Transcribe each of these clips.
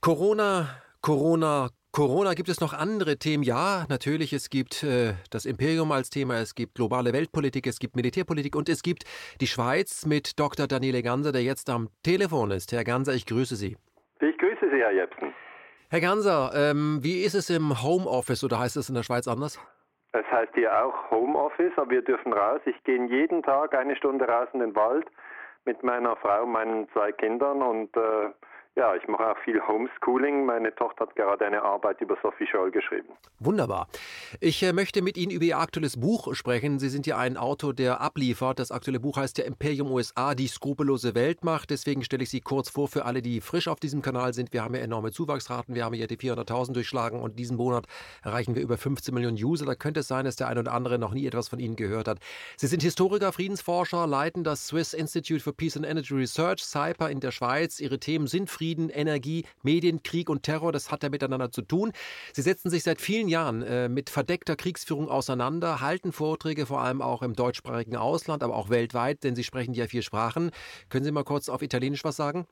Corona, Corona, Corona, gibt es noch andere Themen? Ja, natürlich, es gibt äh, das Imperium als Thema, es gibt globale Weltpolitik, es gibt Militärpolitik und es gibt die Schweiz mit Dr. Daniele Ganser, der jetzt am Telefon ist. Herr Ganser, ich grüße Sie. Ich grüße Sie, Herr Jepsen. Herr Ganser, ähm, wie ist es im Homeoffice oder heißt es in der Schweiz anders? Es heißt hier auch Homeoffice, aber wir dürfen raus. Ich gehe jeden Tag eine Stunde raus in den Wald mit meiner Frau und meinen zwei Kindern und äh, ja, ich mache auch viel Homeschooling. Meine Tochter hat gerade eine Arbeit über Sophie Scholl geschrieben. Wunderbar. Ich äh, möchte mit Ihnen über Ihr aktuelles Buch sprechen. Sie sind ja ein Autor, der abliefert. Das aktuelle Buch heißt ja Imperium USA, die skrupellose Weltmacht. Deswegen stelle ich Sie kurz vor für alle, die frisch auf diesem Kanal sind. Wir haben ja enorme Zuwachsraten. Wir haben ja die 400.000 durchschlagen und diesen Monat erreichen wir über 15 Millionen User. Da könnte es sein, dass der eine oder andere noch nie etwas von Ihnen gehört hat. Sie sind Historiker, Friedensforscher, leiten das Swiss Institute for Peace and Energy Research, CIPER in der Schweiz. Ihre Themen sind Frieden Frieden, Energie, Medien, Krieg und Terror, das hat ja miteinander zu tun. Sie setzen sich seit vielen Jahren äh, mit verdeckter Kriegsführung auseinander, halten Vorträge vor allem auch im deutschsprachigen Ausland, aber auch weltweit, denn Sie sprechen ja vier Sprachen. Können Sie mal kurz auf Italienisch was sagen?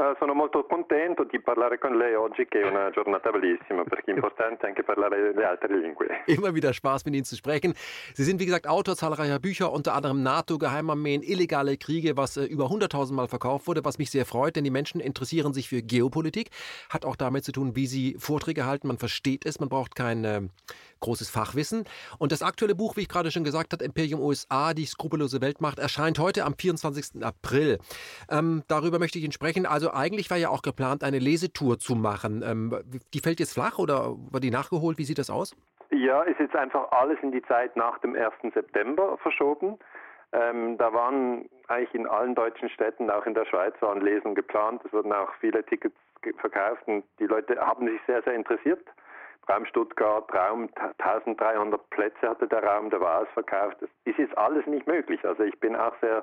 Uh, sono molto contento di parlare con lei oggi, che è una giornata bellissima, perché è importante anche parlare le altre lingue. Immer wieder Spaß, mit Ihnen zu sprechen. Sie sind, wie gesagt, Autor zahlreicher Bücher, unter anderem NATO, Geheimarmeen, illegale Kriege, was äh, über 100.000 Mal verkauft wurde, was mich sehr freut, denn die Menschen interessieren sich für Geopolitik. Hat auch damit zu tun, wie sie Vorträge halten. Man versteht es, man braucht kein äh, großes Fachwissen. Und das aktuelle Buch, wie ich gerade schon gesagt habe, Imperium USA, die skrupellose Weltmacht, erscheint heute am 24. April. Ähm, darüber möchte ich Ihnen sprechen. Also eigentlich war ja auch geplant, eine Lesetour zu machen. Ähm, die fällt jetzt flach oder war die nachgeholt? Wie sieht das aus? Ja, ist jetzt einfach alles in die Zeit nach dem 1. September verschoben. Ähm, da waren eigentlich in allen deutschen Städten, auch in der Schweiz, waren Lesungen geplant. Es wurden auch viele Tickets verkauft und die Leute haben sich sehr, sehr interessiert. Raum Stuttgart, Raum 1300 Plätze hatte der Raum, der war ausverkauft. Das ist jetzt alles nicht möglich. Also ich bin auch sehr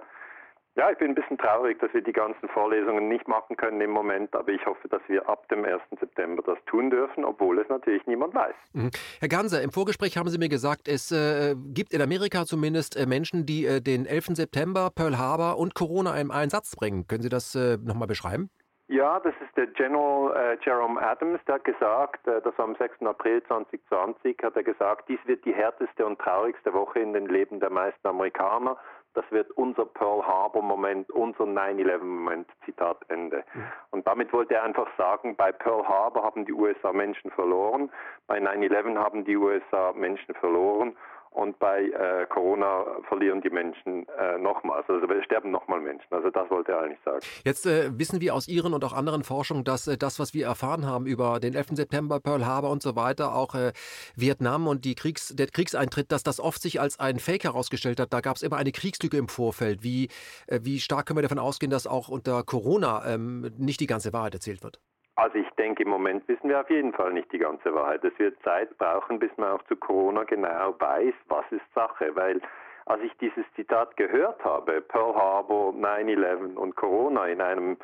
ja, ich bin ein bisschen traurig, dass wir die ganzen Vorlesungen nicht machen können im Moment, aber ich hoffe, dass wir ab dem 1. September das tun dürfen, obwohl es natürlich niemand weiß. Mhm. Herr Ganser, im Vorgespräch haben Sie mir gesagt, es äh, gibt in Amerika zumindest äh, Menschen, die äh, den 11. September, Pearl Harbor und Corona in einen Satz bringen. Können Sie das äh, nochmal beschreiben? Ja, das ist der General äh, Jerome Adams, der hat gesagt, äh, das war am 6. April 2020, hat er gesagt, dies wird die härteste und traurigste Woche in den Leben der meisten Amerikaner das wird unser Pearl Harbor Moment, unser 9-11 Moment, Zitat Ende. Mhm. Und damit wollte er einfach sagen, bei Pearl Harbor haben die USA Menschen verloren, bei 9-11 haben die USA Menschen verloren und bei äh, Corona verlieren die Menschen äh, nochmals, also sterben nochmal Menschen. Also das wollte er eigentlich sagen. Jetzt äh, wissen wir aus Ihren und auch anderen Forschungen, dass äh, das, was wir erfahren haben über den 11. September, Pearl Harbor und so weiter, auch äh, Vietnam und die Kriegs-, der Kriegseintritt, dass das oft sich als ein Fake herausgestellt hat. Da gab es immer eine Kriegslüge im Vorfeld. Wie, äh, wie stark können wir davon ausgehen, dass auch unter Corona ähm, nicht die ganze Wahrheit erzählt wird? Also ich denke, im Moment wissen wir auf jeden Fall nicht die ganze Wahrheit. Es wird Zeit brauchen, bis man auch zu Corona genau weiß, was ist Sache. Weil als ich dieses Zitat gehört habe, Pearl Harbor, 9-11 und Corona in einem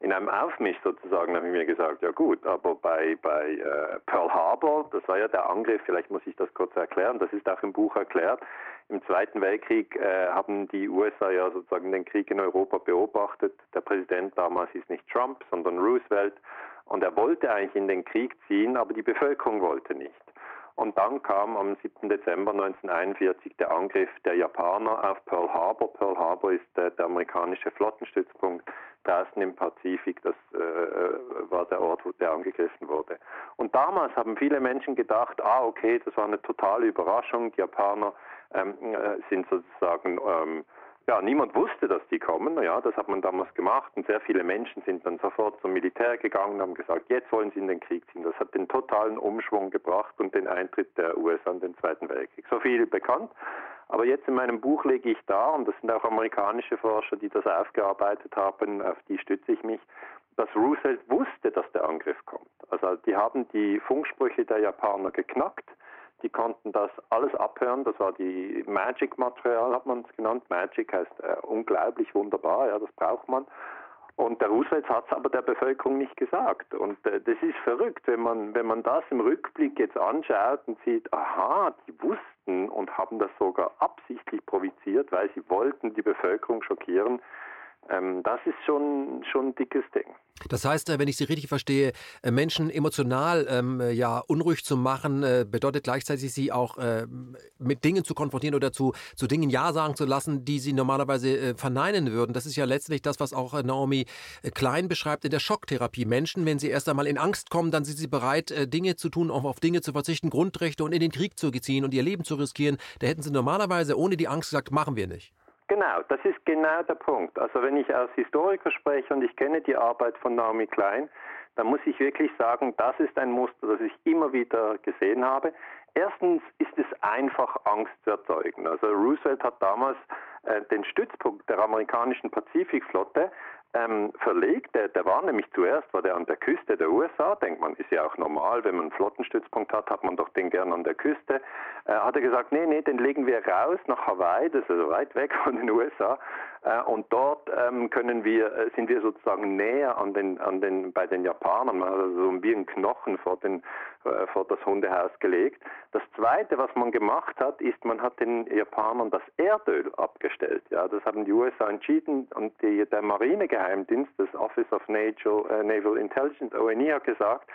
in einem Aufmisch sozusagen habe ich mir gesagt, ja gut, aber bei, bei äh, Pearl Harbor, das war ja der Angriff, vielleicht muss ich das kurz erklären, das ist auch im Buch erklärt, im Zweiten Weltkrieg äh, haben die USA ja sozusagen den Krieg in Europa beobachtet. Der Präsident damals ist nicht Trump, sondern Roosevelt. Und er wollte eigentlich in den Krieg ziehen, aber die Bevölkerung wollte nicht. Und dann kam am 7. Dezember 1941 der Angriff der Japaner auf Pearl Harbor. Pearl Harbor ist äh, der amerikanische Flottenstützpunkt draußen im Pazifik. Das äh, war der Ort, wo der angegriffen wurde. Und damals haben viele Menschen gedacht, ah okay, das war eine totale Überraschung. Die Japaner ähm, äh, sind sozusagen ähm, ja, niemand wusste, dass die kommen. Ja, das hat man damals gemacht und sehr viele Menschen sind dann sofort zum Militär gegangen und haben gesagt, jetzt wollen sie in den Krieg ziehen. Das hat den totalen Umschwung gebracht und den Eintritt der USA in den Zweiten Weltkrieg. So viel bekannt. Aber jetzt in meinem Buch lege ich da, und das sind auch amerikanische Forscher, die das aufgearbeitet haben, auf die stütze ich mich, dass Roosevelt wusste, dass der Angriff kommt. Also die haben die Funksprüche der Japaner geknackt die konnten das alles abhören. Das war die Magic-Material, hat man es genannt. Magic heißt äh, unglaublich wunderbar, ja, das braucht man. Und der Roosevelt hat es aber der Bevölkerung nicht gesagt. Und äh, das ist verrückt, wenn man, wenn man das im Rückblick jetzt anschaut und sieht, aha, die wussten und haben das sogar absichtlich provoziert, weil sie wollten die Bevölkerung schockieren Ähm, das ist schon, schon ein dickes Ding. Das heißt, äh, wenn ich Sie richtig verstehe, äh, Menschen emotional ähm, äh, ja, unruhig zu machen, äh, bedeutet gleichzeitig, sie auch äh, mit Dingen zu konfrontieren oder zu, zu Dingen Ja sagen zu lassen, die sie normalerweise äh, verneinen würden. Das ist ja letztlich das, was auch Naomi Klein beschreibt in der Schocktherapie. Menschen, wenn sie erst einmal in Angst kommen, dann sind sie bereit, Dinge zu tun, auch auf Dinge zu verzichten, Grundrechte und in den Krieg zu ziehen und ihr Leben zu riskieren. Da hätten sie normalerweise ohne die Angst gesagt, machen wir nicht. Genau, das ist genau der Punkt. Also wenn ich als Historiker spreche und ich kenne die Arbeit von Naomi Klein, dann muss ich wirklich sagen, das ist ein Muster, das ich immer wieder gesehen habe. Erstens ist es einfach, Angst zu erzeugen. Also Roosevelt hat damals äh, den Stützpunkt der amerikanischen Pazifikflotte ähm, verlegt. Der, der, war nämlich zuerst, war der an der Küste der USA, denkt man, ist ja auch normal, wenn man einen Flottenstützpunkt hat, hat man doch den gern an der Küste. Äh, hat er gesagt, nee, nee, den legen wir raus nach Hawaii, das ist also weit weg von den USA. Äh, und dort ähm, können wir, äh, sind wir sozusagen näher an den, an den, bei den Japanern, also so wie ein Knochen vor, den, äh, vor das Hundehaus gelegt. Das Zweite, was man gemacht hat, ist, man hat den Japanern das Erdöl abgestellt. Ja, das haben die USA entschieden und die, der Marinegeheimdienst, das Office of Naval, Naval Intelligence, ONI, hat gesagt,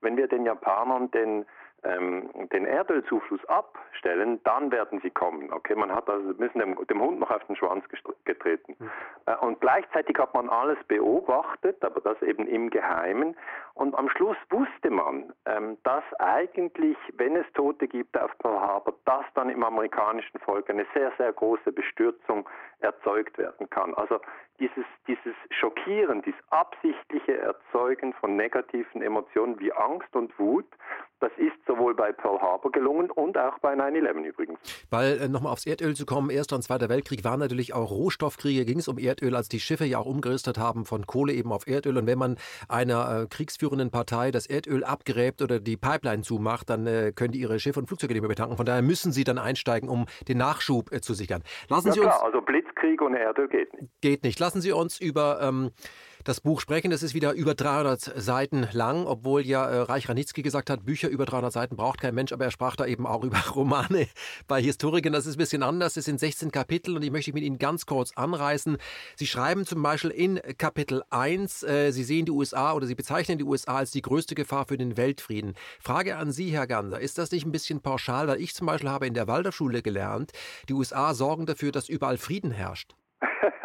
wenn wir den Japanern den ähm, den Erdölzufluss abstellen, dann werden sie kommen. Okay, man hat also müssen dem, dem Hund noch auf den Schwanz getreten. Mhm. Äh, und gleichzeitig hat man alles beobachtet, aber das eben im Geheimen. Und am Schluss wusste man, ähm, dass eigentlich, wenn es Tote gibt auf Pearl Harbor, dass dann im amerikanischen Volk eine sehr, sehr große Bestürzung erzeugt werden kann. Also dieses, dieses Schockieren, dieses absichtliche Erzeugen von negativen Emotionen wie Angst und Wut, das ist sowohl bei Pearl Harbor gelungen und auch bei 9-11 übrigens. Weil, äh, nochmal aufs Erdöl zu kommen, Erster und Zweiter Weltkrieg waren natürlich auch Rohstoffkriege, ging es um Erdöl, als die Schiffe ja auch umgerüstet haben von Kohle eben auf Erdöl. Und wenn man einer äh, kriegsführenden Partei das Erdöl abgräbt oder die Pipeline zumacht, dann äh, können die ihre Schiffe und Flugzeuge nicht mehr betanken. Von daher müssen sie dann einsteigen, um den Nachschub äh, zu sichern. Lassen ja, Sie klar, uns, also Blitzkrieg ohne Erdöl geht nicht. Geht nicht. Lassen Sie uns über ähm, das Buch sprechen. Das ist wieder über 300 Seiten lang, obwohl ja äh, Reich Ranitzky gesagt hat, Bücher über 300 Seiten braucht kein Mensch, aber er sprach da eben auch über Romane bei Historikern. Das ist ein bisschen anders. Es sind 16 Kapitel und ich möchte mit Ihnen ganz kurz anreißen. Sie schreiben zum Beispiel in Kapitel 1, äh, Sie sehen die USA oder Sie bezeichnen die USA als die größte Gefahr für den Weltfrieden. Frage an Sie, Herr Ganser, ist das nicht ein bisschen pauschal? Weil ich zum Beispiel habe in der Waldorfschule gelernt, die USA sorgen dafür, dass überall Frieden herrscht.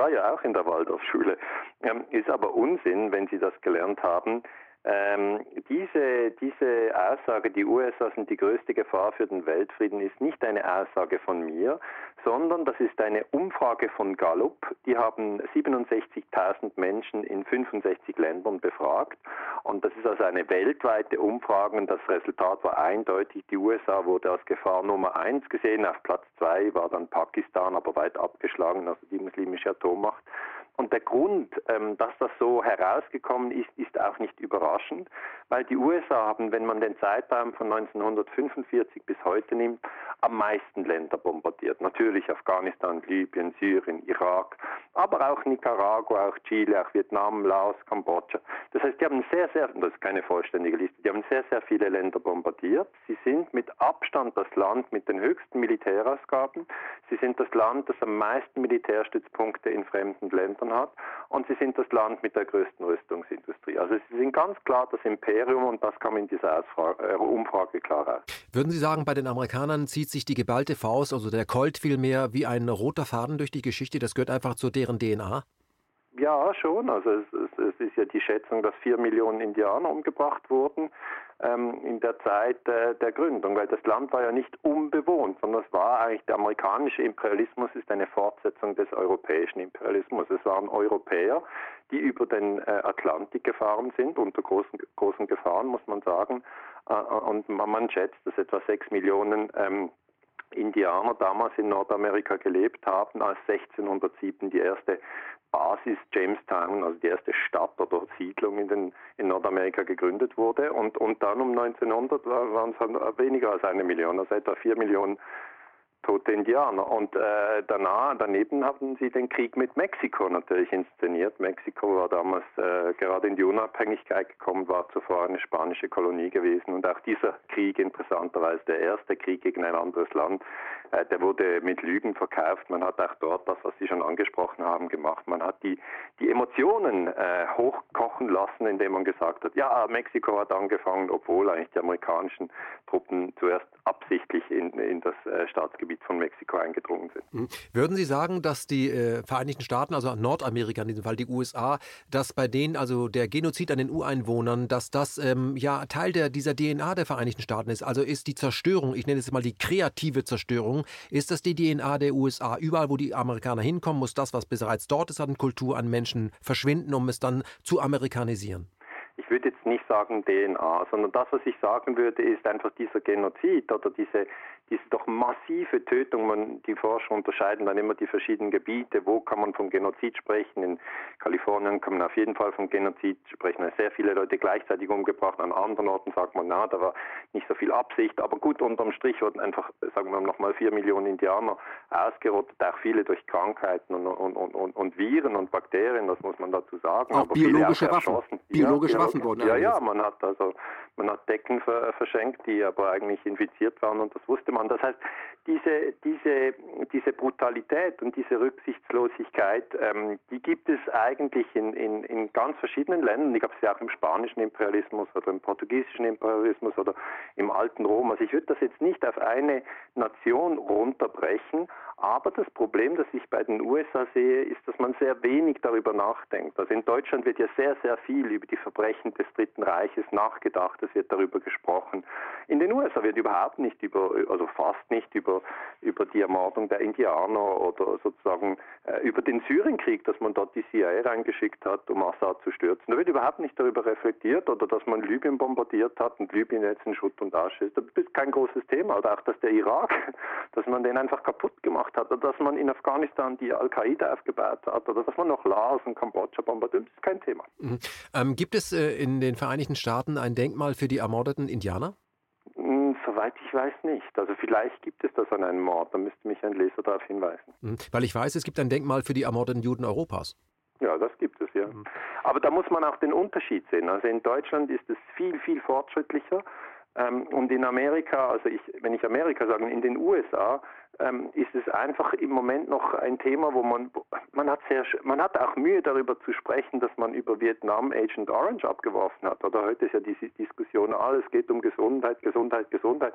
war ja auch in der Waldorfschule. Ähm, ist aber Unsinn, wenn Sie das gelernt haben. Ähm, diese, diese Aussage, die USA sind die größte Gefahr für den Weltfrieden, ist nicht eine Aussage von mir, sondern das ist eine Umfrage von Gallup. Die haben 67.000 Menschen in 65 Ländern befragt. Und das ist also eine weltweite Umfrage und das Resultat war eindeutig. Die USA wurde als Gefahr Nummer eins gesehen. Auf Platz zwei war dann Pakistan, aber weit abgeschlagen, also die muslimische Atommacht. Und der Grund, ähm, dass das so herausgekommen ist, ist auch nicht überraschend, weil die USA haben, wenn man den Zeitraum von 1945 bis heute nimmt, am meisten Länder bombardiert. Natürlich Afghanistan, Libyen, Syrien, Irak, aber auch Nicaragua, auch Chile, auch Vietnam, Laos, Kambodscha. Das heißt, die haben sehr, sehr, das ist keine vollständige Liste, die haben sehr, sehr viele Länder bombardiert. Sie sind mit Abstand das Land mit den höchsten Militärausgaben. Sie sind das Land, das am meisten Militärstützpunkte in fremden Ländern Ressourcen hat und sie sind das Land mit der größten Rüstungsindustrie. Also sie sind ganz klar das Imperium und das kam in dieser äh, Umfrage klar raus. Würden Sie sagen, bei den Amerikanern zieht sich die geballte Faust, also der Colt vielmehr, wie ein roter Faden durch die Geschichte? Das gehört einfach zu deren DNA? Ja, schon. Also es, es, es, ist ja die Schätzung, dass vier Millionen Indianer umgebracht wurden ähm, in der Zeit äh, der Gründung, weil das Land war ja nicht unbewohnt, sondern es war eigentlich der amerikanische Imperialismus ist eine Fortsetzung des europäischen Imperialismus. Es waren Europäer, die über den äh, Atlantik gefahren sind, unter großen, großen Gefahren, muss man sagen. Äh, und man, man, schätzt, dass etwa sechs Millionen ähm, Indianer damals in Nordamerika gelebt haben, als 1607 die erste Basis Jamestown, also die erste Stadt oder Siedlung in, den, in Nordamerika gegründet wurde. Und, und dann um 1900 waren es weniger als eine Million, also etwa vier Millionen tote Indianer. Und äh, danach, daneben hatten sie den Krieg mit Mexiko natürlich inszeniert. Mexiko war damals äh, gerade in die Unabhängigkeit gekommen, war zuvor eine spanische Kolonie gewesen. Und auch dieser Krieg, interessanterweise der erste Krieg gegen ein anderes Land, der wurde mit Lügen verkauft. Man hat auch dort das, was Sie schon angesprochen haben, gemacht. Man hat die, die Emotionen äh, hochkochen lassen, indem man gesagt hat, ja, Mexiko hat angefangen, obwohl eigentlich die amerikanischen Truppen zuerst absichtlich in, in das äh, Staatsgebiet von Mexiko eingedrungen sind. Mhm. Würden Sie sagen, dass die äh, Vereinigten Staaten, also Nordamerika in diesem Fall, die USA, dass bei denen also der Genozid an den Ureinwohnern, dass das ähm, ja Teil der, dieser DNA der Vereinigten Staaten ist? Also ist die Zerstörung, ich nenne es mal die kreative Zerstörung, ist das die DNA der USA? Überall, wo die Amerikaner hinkommen, muss das, was bereits dort ist an Kultur, an Menschen verschwinden, um es dann zu amerikanisieren? ich würde jetzt nicht sagen DNA, sondern das, was ich sagen würde, ist einfach dieser Genozid oder diese, diese doch massive Tötung. Man, die Forscher unterscheiden dann immer die verschiedenen Gebiete. Wo kann man von Genozid sprechen? In Kalifornien kann man auf jeden Fall von Genozid sprechen. Da sehr viele Leute gleichzeitig umgebracht. An anderen Orten sagt man, na, da war nicht so viel Absicht. Aber gut, unterm Strich wurden einfach, sagen wir nochmal, vier Millionen Indianer ausgerottet. Auch viele durch Krankheiten und, und, und, und, Viren und Bakterien, das muss man dazu sagen. Auch aber biologische Waffen. Biologische ja, Waffen wurden Ja, ja, man hat also, man hat Decken verschenkt, die aber eigentlich infiziert waren und das wusste man man. Das heißt, diese, diese, diese Brutalität und diese Rücksichtslosigkeit, ähm, die gibt es eigentlich in, in, in ganz verschiedenen Ländern. Ich habe sie auch im spanischen Imperialismus oder im portugiesischen Imperialismus oder im alten Rom. Also ich würde das jetzt nicht auf eine Nation runterbrechen, aber das Problem, das ich bei den USA sehe, ist, dass man sehr wenig darüber nachdenkt. Also in Deutschland wird ja sehr, sehr viel über die Verbrechen des Dritten Reiches nachgedacht, es wird darüber gesprochen. In den USA wird überhaupt nicht über, also fast nicht über, über die Ermordung der Indianer oder sozusagen äh, über den Syrienkrieg, dass man dort die CIA reingeschickt hat, um Assad zu stürzen. Da wird überhaupt nicht darüber reflektiert oder dass man Libyen bombardiert hat und Libyen jetzt in Schutt und Asche ist. Das ist kein großes Thema. Oder auch, dass der Irak, dass man den einfach kaputt gemacht hat oder dass man in Afghanistan die Al-Qaida aufgebaut hat oder dass man noch Laos und Kambodscha bombardiert. Ist kein Thema. Mhm. Ähm, gibt es äh, in den Vereinigten Staaten ein Denkmal für die ermordeten Indianer? Soweit ich weiß nicht. Also vielleicht gibt es das an einem Mord, da müsste mich ein Leser darauf hinweisen. Mhm. Weil ich weiß, es gibt ein Denkmal für die ermordeten Juden Europas. Ja, das gibt es, ja. Mhm. Aber da muss man auch den Unterschied sehen. Also in Deutschland ist es viel, viel fortschrittlicher. Ähm, und in Amerika, also ich, wenn ich Amerika sage, in den USA ähm, ist es einfach im Moment noch ein Thema, wo man man hat sehr man hat auch Mühe darüber zu sprechen, dass man über Vietnam Agent Orange abgeworfen hat. Oder heute ist ja diese Diskussion, alles geht um Gesundheit, Gesundheit, Gesundheit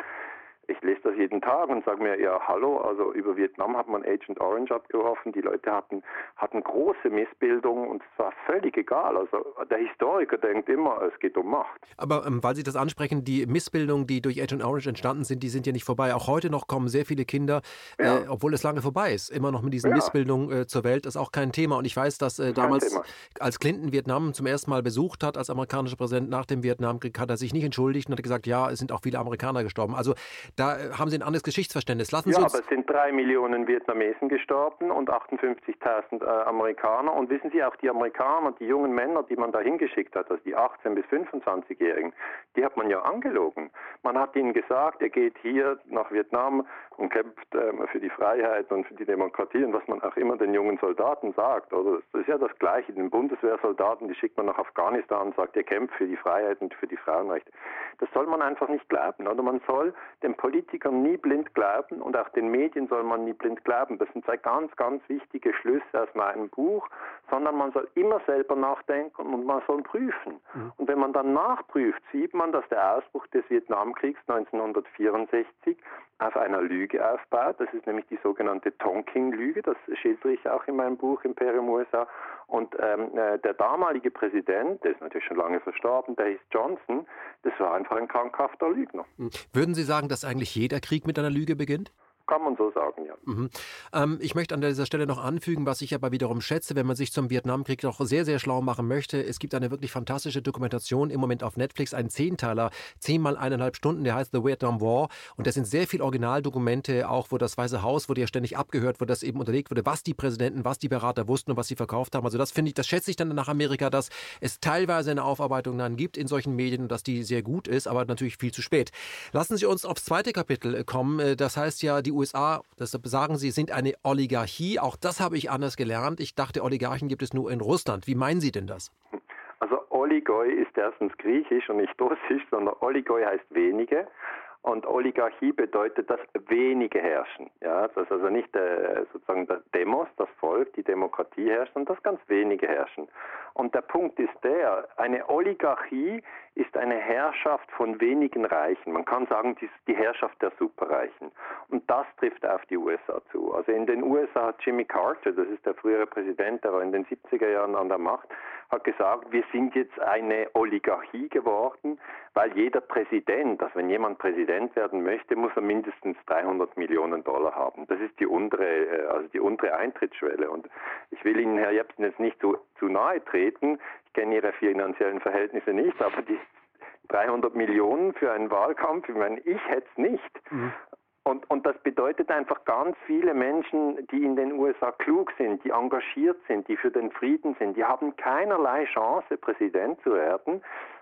ich lese das jeden Tag und sage mir, ja, hallo, also über Vietnam hat man Agent Orange abgeworfen, die Leute hatten, hatten große Missbildungen und es war völlig egal. Also der Historiker denkt immer, es geht um Macht. Aber ähm, weil Sie das ansprechen, die Missbildungen, die durch Agent Orange entstanden sind, die sind ja nicht vorbei. Auch heute noch kommen sehr viele Kinder, äh, ja. äh, obwohl es lange vorbei ist, immer noch mit diesen ja. Missbildungen äh, zur Welt. Das ist auch kein Thema. Und ich weiß, dass äh, damals, als Clinton Vietnam zum ersten Mal besucht hat, als amerikanischer Präsident nach dem Vietnamkrieg, hat er sich nicht entschuldigt und hat gesagt, ja, es sind auch viele Amerikaner gestorben. Also da äh, haben Sie ein anderes Geschichtsverständnis. Lassen Sie ja, aber es sind drei Millionen Vietnamesen gestorben und 58.000 äh, Amerikaner. Und wissen Sie, auch die Amerikaner, die jungen Männer, die man da hingeschickt hat, also die 18- bis 25-Jährigen, die hat man ja angelogen. Man hat ihnen gesagt, er geht hier nach Vietnam und kämpft ähm, für die Freiheit und für die Demokratie und was man auch immer den jungen Soldaten sagt. Oder? Das ist ja das Gleiche. Den Bundeswehrsoldaten, die schickt man nach Afghanistan und sagt, er kämpft für die Freiheit und für die Frauenrechte. Das soll man einfach nicht glauben. Oder man soll den Politikern nie blind glauben und auch den Medien soll man nie blind glauben. Das sind zwei ganz, ganz wichtige Schlüsse aus meinem Buch, sondern man soll immer selber nachdenken und man soll prüfen. Mhm. Und wenn man dann nachprüft, sieht man, dass der Ausbruch des Vietnamkriegs 1964 auf einer Lüge aufbaut. Das ist nämlich die sogenannte Tonking-Lüge. Das schildere ich auch in meinem Buch Imperium USA. Und ähm, äh, der damalige Präsident, der ist natürlich schon lange verstorben, der hieß Johnson, das war einfach ein krankhafter Lügner. Würden Sie sagen, dass eigentlich jeder Krieg mit einer Lüge beginnt? Kann man so sagen, ja. Mhm. Ähm, ich möchte an dieser Stelle noch anfügen, was ich aber wiederum schätze, wenn man sich zum Vietnamkrieg noch sehr, sehr schlau machen möchte. Es gibt eine wirklich fantastische Dokumentation im Moment auf Netflix, ein Zehnteiler, zehnmal eineinhalb Stunden, der heißt The Vietnam War. Und da sind sehr viele Originaldokumente, auch wo das Weiße Haus wurde ja ständig abgehört, wo das eben unterlegt wurde, was die Präsidenten, was die Berater wussten und was sie verkauft haben. Also das finde ich, das schätze ich dann nach Amerika, dass es teilweise eine Aufarbeitung dann gibt in solchen Medien und dass die sehr gut ist, aber natürlich viel zu spät. Lassen Sie uns aufs zweite Kapitel kommen. Äh, das heißt ja, die USA, deshalb sagen Sie, sind eine Oligarchie. Auch das habe ich anders gelernt. Ich dachte, Oligarchen gibt es nur in Russland. Wie meinen Sie denn das? Also Oligoi ist erstens griechisch und nicht russisch, sondern Oligoi heißt wenige. Und Oligarchie bedeutet, dass wenige herrschen. Ja, dass also nicht äh, sozusagen der Demos, das Volk, die Demokratie herrscht, sondern dass ganz wenige herrschen. Und der Punkt ist der, eine Oligarchie ist eine Herrschaft von wenigen Reichen. Man kann sagen, die, die Herrschaft der Superreichen. Und das trifft auf die USA zu. Also in den USA hat Jimmy Carter, das ist der frühere Präsident, der war in den 70er Jahren an der Macht, hat gesagt, wir sind jetzt eine Oligarchie geworden, weil jeder Präsident, also wenn jemand Präsident werden möchte, muss er mindestens 300 Millionen Dollar haben. Das ist die untere, äh, also die untere Eintrittsschwelle. Und ich will Ihnen, Herr Jepsen, jetzt nicht zu, zu nahe treten. Ich kenne Ihre finanziellen Verhältnisse nicht, aber die 300 Millionen für einen Wahlkampf, ich meine, ich hätte es nicht. Mhm. Und, und das bedeutet einfach ganz viele Menschen, die in den USA klug sind, die engagiert sind, die für den Frieden sind, die haben keinerlei Chance, Präsident zu werden,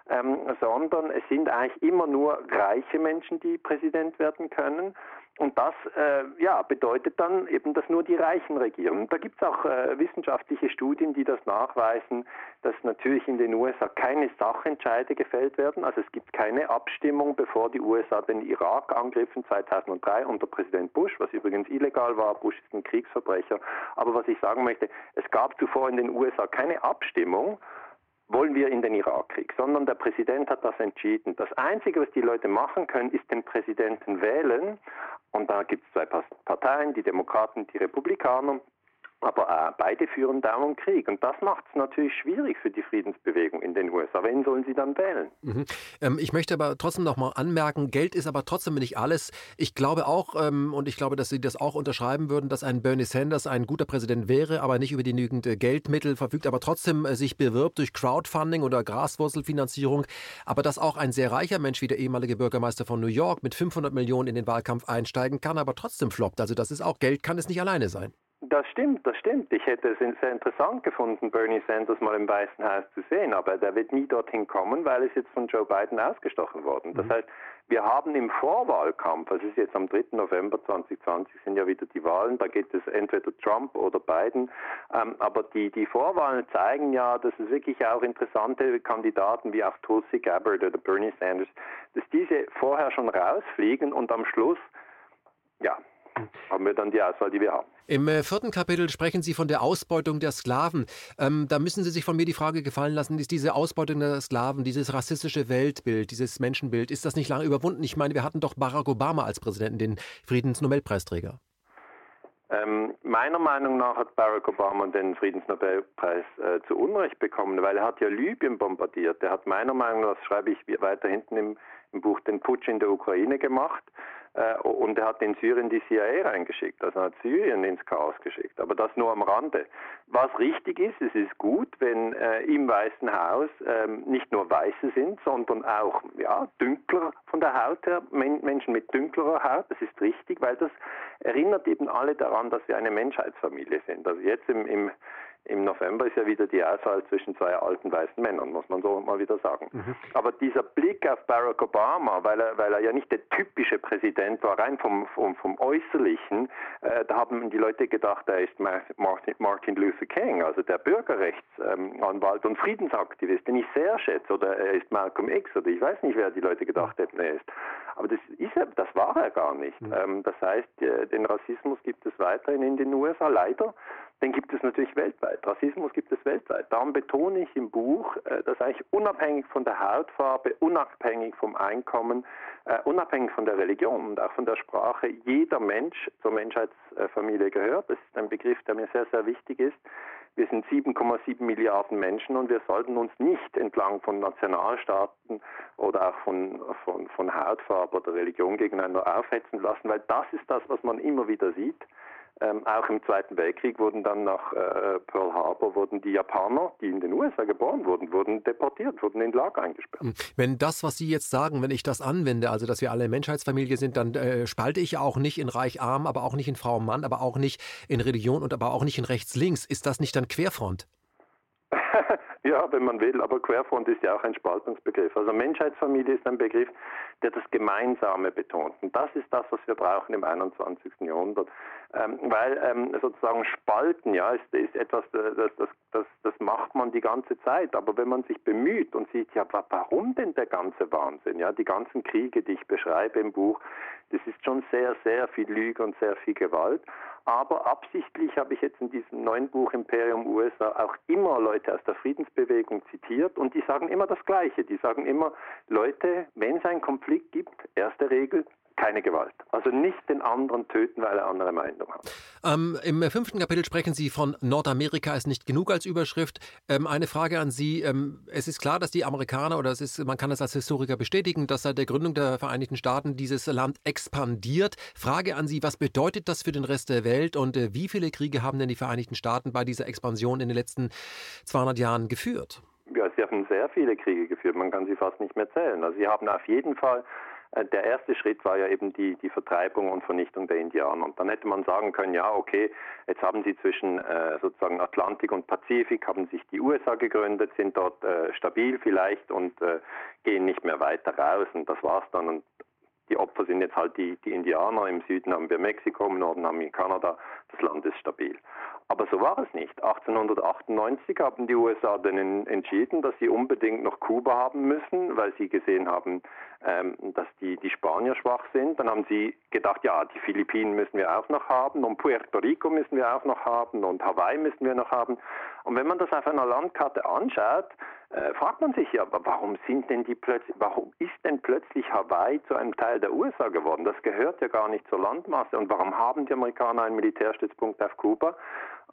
ähm, sondern es sind eigentlich immer nur reiche Menschen, die Präsident werden können. Und das äh, ja, bedeutet dann eben, dass nur die Reichen regieren. Da gibt es auch äh, wissenschaftliche Studien, die das nachweisen, dass natürlich in den USA keine Sachentscheide gefällt werden. Also es gibt keine Abstimmung, bevor die USA den Irak angriffen 2003 unter Präsident Bush, was übrigens illegal war. Bush ist ein Kriegsverbrecher. Aber was ich sagen möchte, es gab zuvor in den USA keine Abstimmung wollen wir in den Irakkrieg, sondern der Präsident hat das entschieden. Das Einzige, was die Leute machen können, ist den Präsidenten wählen. Und da gibt es zwei Parteien, die Demokraten, die Republikaner. Aber äh, beide führen dauernd Krieg. Und das macht es natürlich schwierig für die Friedensbewegung in den USA. Wen sollen sie dann wählen? Mhm. Ähm, ich möchte aber trotzdem noch mal anmerken, Geld ist aber trotzdem nicht alles. Ich glaube auch, ähm, und ich glaube, dass Sie das auch unterschreiben würden, dass ein Bernie Sanders ein guter Präsident wäre, aber nicht über genügend äh, Geldmittel verfügt, aber trotzdem äh, sich bewirbt durch Crowdfunding oder Graswurzelfinanzierung. Aber dass auch ein sehr reicher Mensch wie der ehemalige Bürgermeister von New York mit 500 Millionen in den Wahlkampf einsteigen kann, aber trotzdem floppt. Also das ist auch Geld, kann es nicht alleine sein. Das stimmt, das stimmt. Ich hätte es sehr interessant gefunden, Bernie Sanders mal im Weißen Haus zu sehen, aber der wird nie dorthin kommen, weil es jetzt von Joe Biden ausgestochen worden. Das mhm. heißt, wir haben im Vorwahlkampf, also es ist jetzt am 3. November 2020, sind ja wieder die Wahlen, da geht es entweder Trump oder Biden, ähm, aber die, die Vorwahlen zeigen ja, dass es wirklich auch interessante Kandidaten wie auch Tulsi Gabbard oder Bernie Sanders, dass diese vorher schon rausfliegen und am Schluss, ja, haben wir dann die Auswahl, die wir haben. Im äh, vierten Kapitel sprechen Sie von der Ausbeutung der Sklaven. Ähm, da müssen Sie sich von mir die Frage gefallen lassen, ist diese Ausbeutung der Sklaven, dieses rassistische Weltbild, dieses Menschenbild, ist das nicht lange überwunden? Ich meine, wir hatten doch Barack Obama als Präsidenten, den Friedensnobelpreisträger. Ähm, meiner Meinung nach hat Barack Obama den Friedensnobelpreis äh, zu Unrecht bekommen, weil er hat ja Libyen bombardiert. Er hat meiner Meinung nach, das schreibe ich weiter hinten im, im Buch, den Putsch in der Ukraine gemacht. Äh, und er hat in Syrien die CIA reingeschickt, also hat Syrien ins Chaos geschickt. Aber das nur am Rande. Was richtig ist, es ist gut, wenn äh, im Weißen Haus ähm, nicht nur Weiße sind, sondern auch ja, dünkler von der Haut her, Men Menschen mit dünklerer Haut. Das ist richtig, weil das erinnert eben alle daran, dass wir eine Menschheitsfamilie sind. Also jetzt im, im im November ist ja wieder die Auswahl zwischen zwei alten weißen Männern, muss man so mal wieder sagen. Mhm. Aber dieser Blick auf Barack Obama, weil er, weil er ja nicht der typische Präsident war, rein vom, vom, vom Äußerlichen, äh, da haben die Leute gedacht, er ist Martin, Martin Luther King, also der Bürgerrechtsanwalt ähm, und Friedensaktivist, den ich sehr schätze, oder er ist Malcolm X, oder ich weiß nicht, wer die Leute gedacht hätten, er ist. Aber das, ist er, das war er gar nicht. Mhm. Ähm, das heißt, äh, den Rassismus gibt es weiterhin in den USA, leider den gibt es natürlich weltweit. Rassismus gibt es weltweit. Darum betone ich im Buch, äh, dass eigentlich unabhängig von der Hautfarbe, unabhängig vom Einkommen, äh, unabhängig von der Religion und auch von der Sprache, jeder Mensch zur Menschheitsfamilie gehört. Das ist ein Begriff, der mir sehr, sehr wichtig ist. Wir sind 7,7 Milliarden Menschen und wir sollten uns nicht entlang von Nationalstaaten oder auch von, von, von Hautfarbe oder Religion gegeneinander aufhetzen lassen, weil das ist das, was man immer wieder sieht. Ähm, auch im Zweiten Weltkrieg wurden dann nach äh, Pearl Harbor wurden die Japaner, die in den USA geboren wurden, wurden deportiert, wurden in Lager eingesperrt. Hm. Wenn das, was Sie jetzt sagen, wenn ich das anwende, also dass wir alle Menschheitsfamilie sind, dann äh, spalte ich auch nicht in Reich-Arm, aber auch nicht in Frau-Mann, aber auch nicht in Religion und aber auch nicht in Rechts-Links. Ist das nicht dann Querfront? Ja, wenn man will, aber Querfront ist ja auch ein Spaltungsbegriff. Also Menschheitsfamilie ist ein Begriff, der das Gemeinsame betont. Und das ist das, was wir brauchen im 21. Jahrhundert. Ähm, weil ähm, sozusagen Spalten, ja, ist, ist etwas, das, das, das, das macht man die ganze Zeit. Aber wenn man sich bemüht und sieht, ja, warum denn der ganze Wahnsinn? Ja, die ganzen Kriege, die ich beschreibe im Buch, das ist schon sehr, sehr viel Lüge und sehr viel Gewalt. Aber absichtlich habe ich jetzt in diesem neuen Buch Imperium USA auch immer Leute aus der Friedensbewegung zitiert und die sagen immer das Gleiche. Die sagen immer, Leute, wenn es einen Konflikt gibt, erste Regel, keine Gewalt. Also nicht den anderen töten, weil er andere Meinung hat. Ähm, Im fünften Kapitel sprechen Sie von Nordamerika ist nicht genug als Überschrift. Ähm, eine Frage an Sie. Ähm, es ist klar, dass die Amerikaner, oder es ist, man kann es als Historiker bestätigen, dass seit der Gründung der Vereinigten Staaten dieses Land expandiert. Frage an Sie, was bedeutet das für den Rest der Welt und äh, wie viele Kriege haben denn die Vereinigten Staaten bei dieser Expansion in den letzten 200 Jahren geführt? Ja, sie haben sehr viele Kriege geführt. Man kann sie fast nicht mehr zählen. Also sie haben auf jeden Fall der erste Schritt war ja eben die, die Vertreibung und Vernichtung der Indianer. Und dann hätte man sagen können, ja, okay, jetzt haben sie zwischen äh, sozusagen Atlantik und Pazifik, haben sich die USA gegründet, sind dort äh, stabil vielleicht und äh, gehen nicht mehr weiter raus. Und das war's dann. Und die Opfer sind jetzt halt die, die Indianer. Im Süden haben wir Mexiko, im Norden haben wir Kanada. Das Land ist stabil. Aber so war es nicht. 1898 haben die USA dann entschieden, dass sie unbedingt noch Kuba haben müssen, weil sie gesehen haben, ähm, dass die, die Spanier schwach sind. Dann haben sie gedacht, ja, die Philippinen müssen wir auch noch haben und Puerto Rico müssen wir auch noch haben und Hawaii müssen wir noch haben. Und wenn man das auf einer Landkarte anschaut, äh, fragt man sich ja, warum sind denn die plötzlich, warum ist denn plötzlich Hawaii zu einem Teil der USA geworden? Das gehört ja gar nicht zur Landmasse. Und warum haben die Amerikaner einen Militärstützpunkt auf Kuba?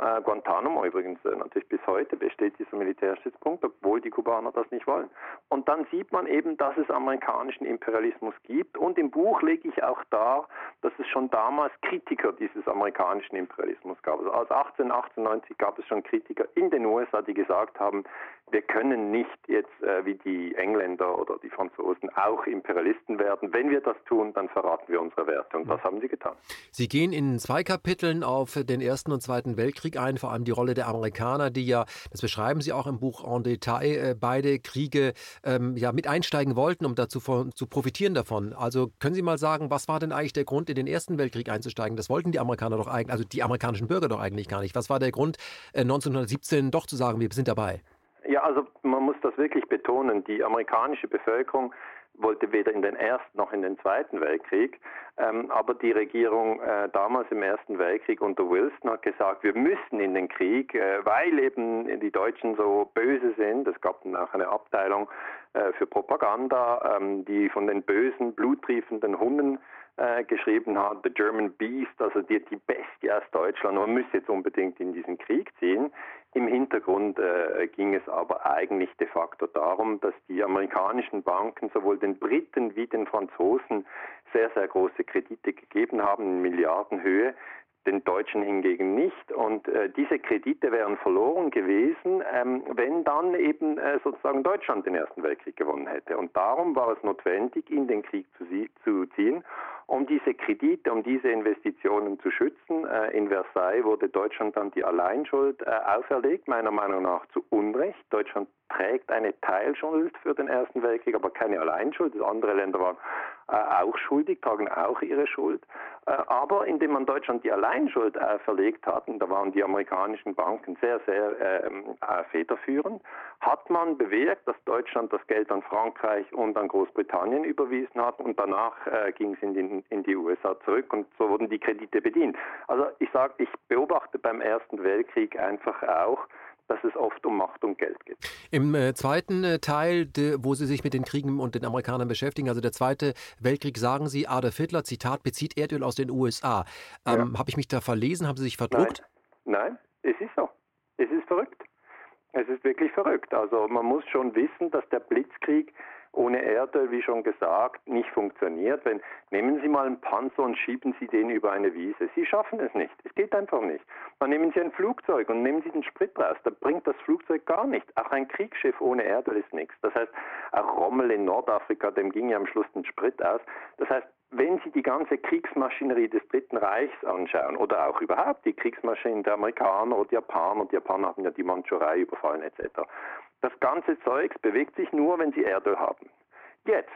Äh, Guantanamo übrigens äh, natürlich bis heute besteht dieser Militärstützpunkt, obwohl die Kubaner das nicht wollen. Und dann sieht man eben, dass es amerikanischen Imperialismus gibt. Und im Buch lege ich auch dar, dass es schon damals Kritiker dieses amerikanischen Imperialismus gab. Also als 1898 gab es schon Kritiker in den USA, die gesagt haben, wir können nicht jetzt äh, wie die Engländer oder die Franzosen auch Imperialisten werden. Wenn wir das tun, dann verraten wir unsere Werte. Und das haben sie getan. Sie gehen in zwei Kapiteln auf den Ersten und Zweiten Weltkrieg ein, vor allem die Rolle der Amerikaner, die ja, das beschreiben Sie auch im Buch en Detail, äh, beide Kriege ähm, ja, mit einsteigen wollten, um dazu von, zu profitieren davon. Also können Sie mal sagen, was war denn eigentlich der Grund, in den Ersten Weltkrieg einzusteigen? Das wollten die Amerikaner doch eigentlich, also die amerikanischen Bürger doch eigentlich gar nicht. Was war der Grund, äh, 1917 doch zu sagen, wir sind dabei? Ja, also man muss das wirklich betonen. Die amerikanische Bevölkerung wollte weder in den Ersten noch in den Zweiten Weltkrieg. Ähm, aber die Regierung äh, damals im Ersten Weltkrieg unter Wilson hat gesagt, wir müssen in den Krieg, äh, weil eben die Deutschen so böse sind. Es gab dann auch eine Abteilung äh, für Propaganda, ähm, die von den bösen, bluttriefenden Hunden äh, geschrieben hat, The German Beast, also die, die Bestie aus Deutschland. Man müsse jetzt unbedingt in diesen Krieg ziehen. Im Hintergrund äh, ging es aber eigentlich de facto darum, dass die amerikanischen Banken sowohl den Briten wie den Franzosen sehr, sehr große Kredite gegeben haben in Milliardenhöhe, den Deutschen hingegen nicht. Und äh, diese Kredite wären verloren gewesen, ähm, wenn dann eben äh, sozusagen Deutschland den Ersten Weltkrieg gewonnen hätte. Und darum war es notwendig, in den Krieg zu, zu ziehen um diese Kredite, um diese Investitionen zu schützen. Äh, in Versailles wurde Deutschland dann die Alleinschuld äh, auferlegt, meiner Meinung nach zu Unrecht. Deutschland trägt eine Teilschuld für den Ersten Weltkrieg, aber keine Alleinschuld. Andere Länder waren äh, auch schuldig, tragen auch ihre Schuld. aber indem man Deutschland die Alleinschuld auferlegt hat, und da waren die amerikanischen Banken sehr, sehr ähm, federführend, hat man bewirkt, dass Deutschland das Geld an Frankreich und an Großbritannien überwiesen hat und danach ging es in die in, die USA zurück und so wurden die Kredite bedient. Also ich sage, ich beobachte beim Ersten Weltkrieg einfach auch, dass es oft um Macht und Geld geht. Im äh, zweiten äh, Teil, de, wo Sie sich mit den Kriegen und den Amerikanern beschäftigen, also der Zweite Weltkrieg, sagen Sie, Adolf Hitler, Zitat, bezieht Erdöl aus den USA. Ähm, ja. Habe ich mich da verlesen? Haben Sie sich verdruckt? Nein. Nein, es ist so. Es ist verrückt. Es ist wirklich verrückt. Also man muss schon wissen, dass der Blitzkrieg ohne Erdöl, wie schon gesagt, nicht funktioniert. Wenn, nehmen Sie mal einen Panzer und schieben Sie den über eine Wiese. Sie schaffen es nicht. Es geht einfach nicht. Dann nehmen Sie ein Flugzeug und nehmen Sie den Sprit raus. Da bringt das Flugzeug gar nichts. Auch ein Kriegsschiff ohne Erdöl ist nichts. Das heißt, auch Rommel in Nordafrika, dem ging ja am Schluss den Sprit aus. Das heißt, wenn Sie die ganze Kriegsmaschinerie des Dritten Reichs anschauen oder auch überhaupt die Kriegsmaschinen der Amerikaner oder Japaner, die Japaner haben ja die Mandschurei überfallen etc., Das ganze Zeugs bewegt sich nur, wenn sie Erdöl haben. Jetzt,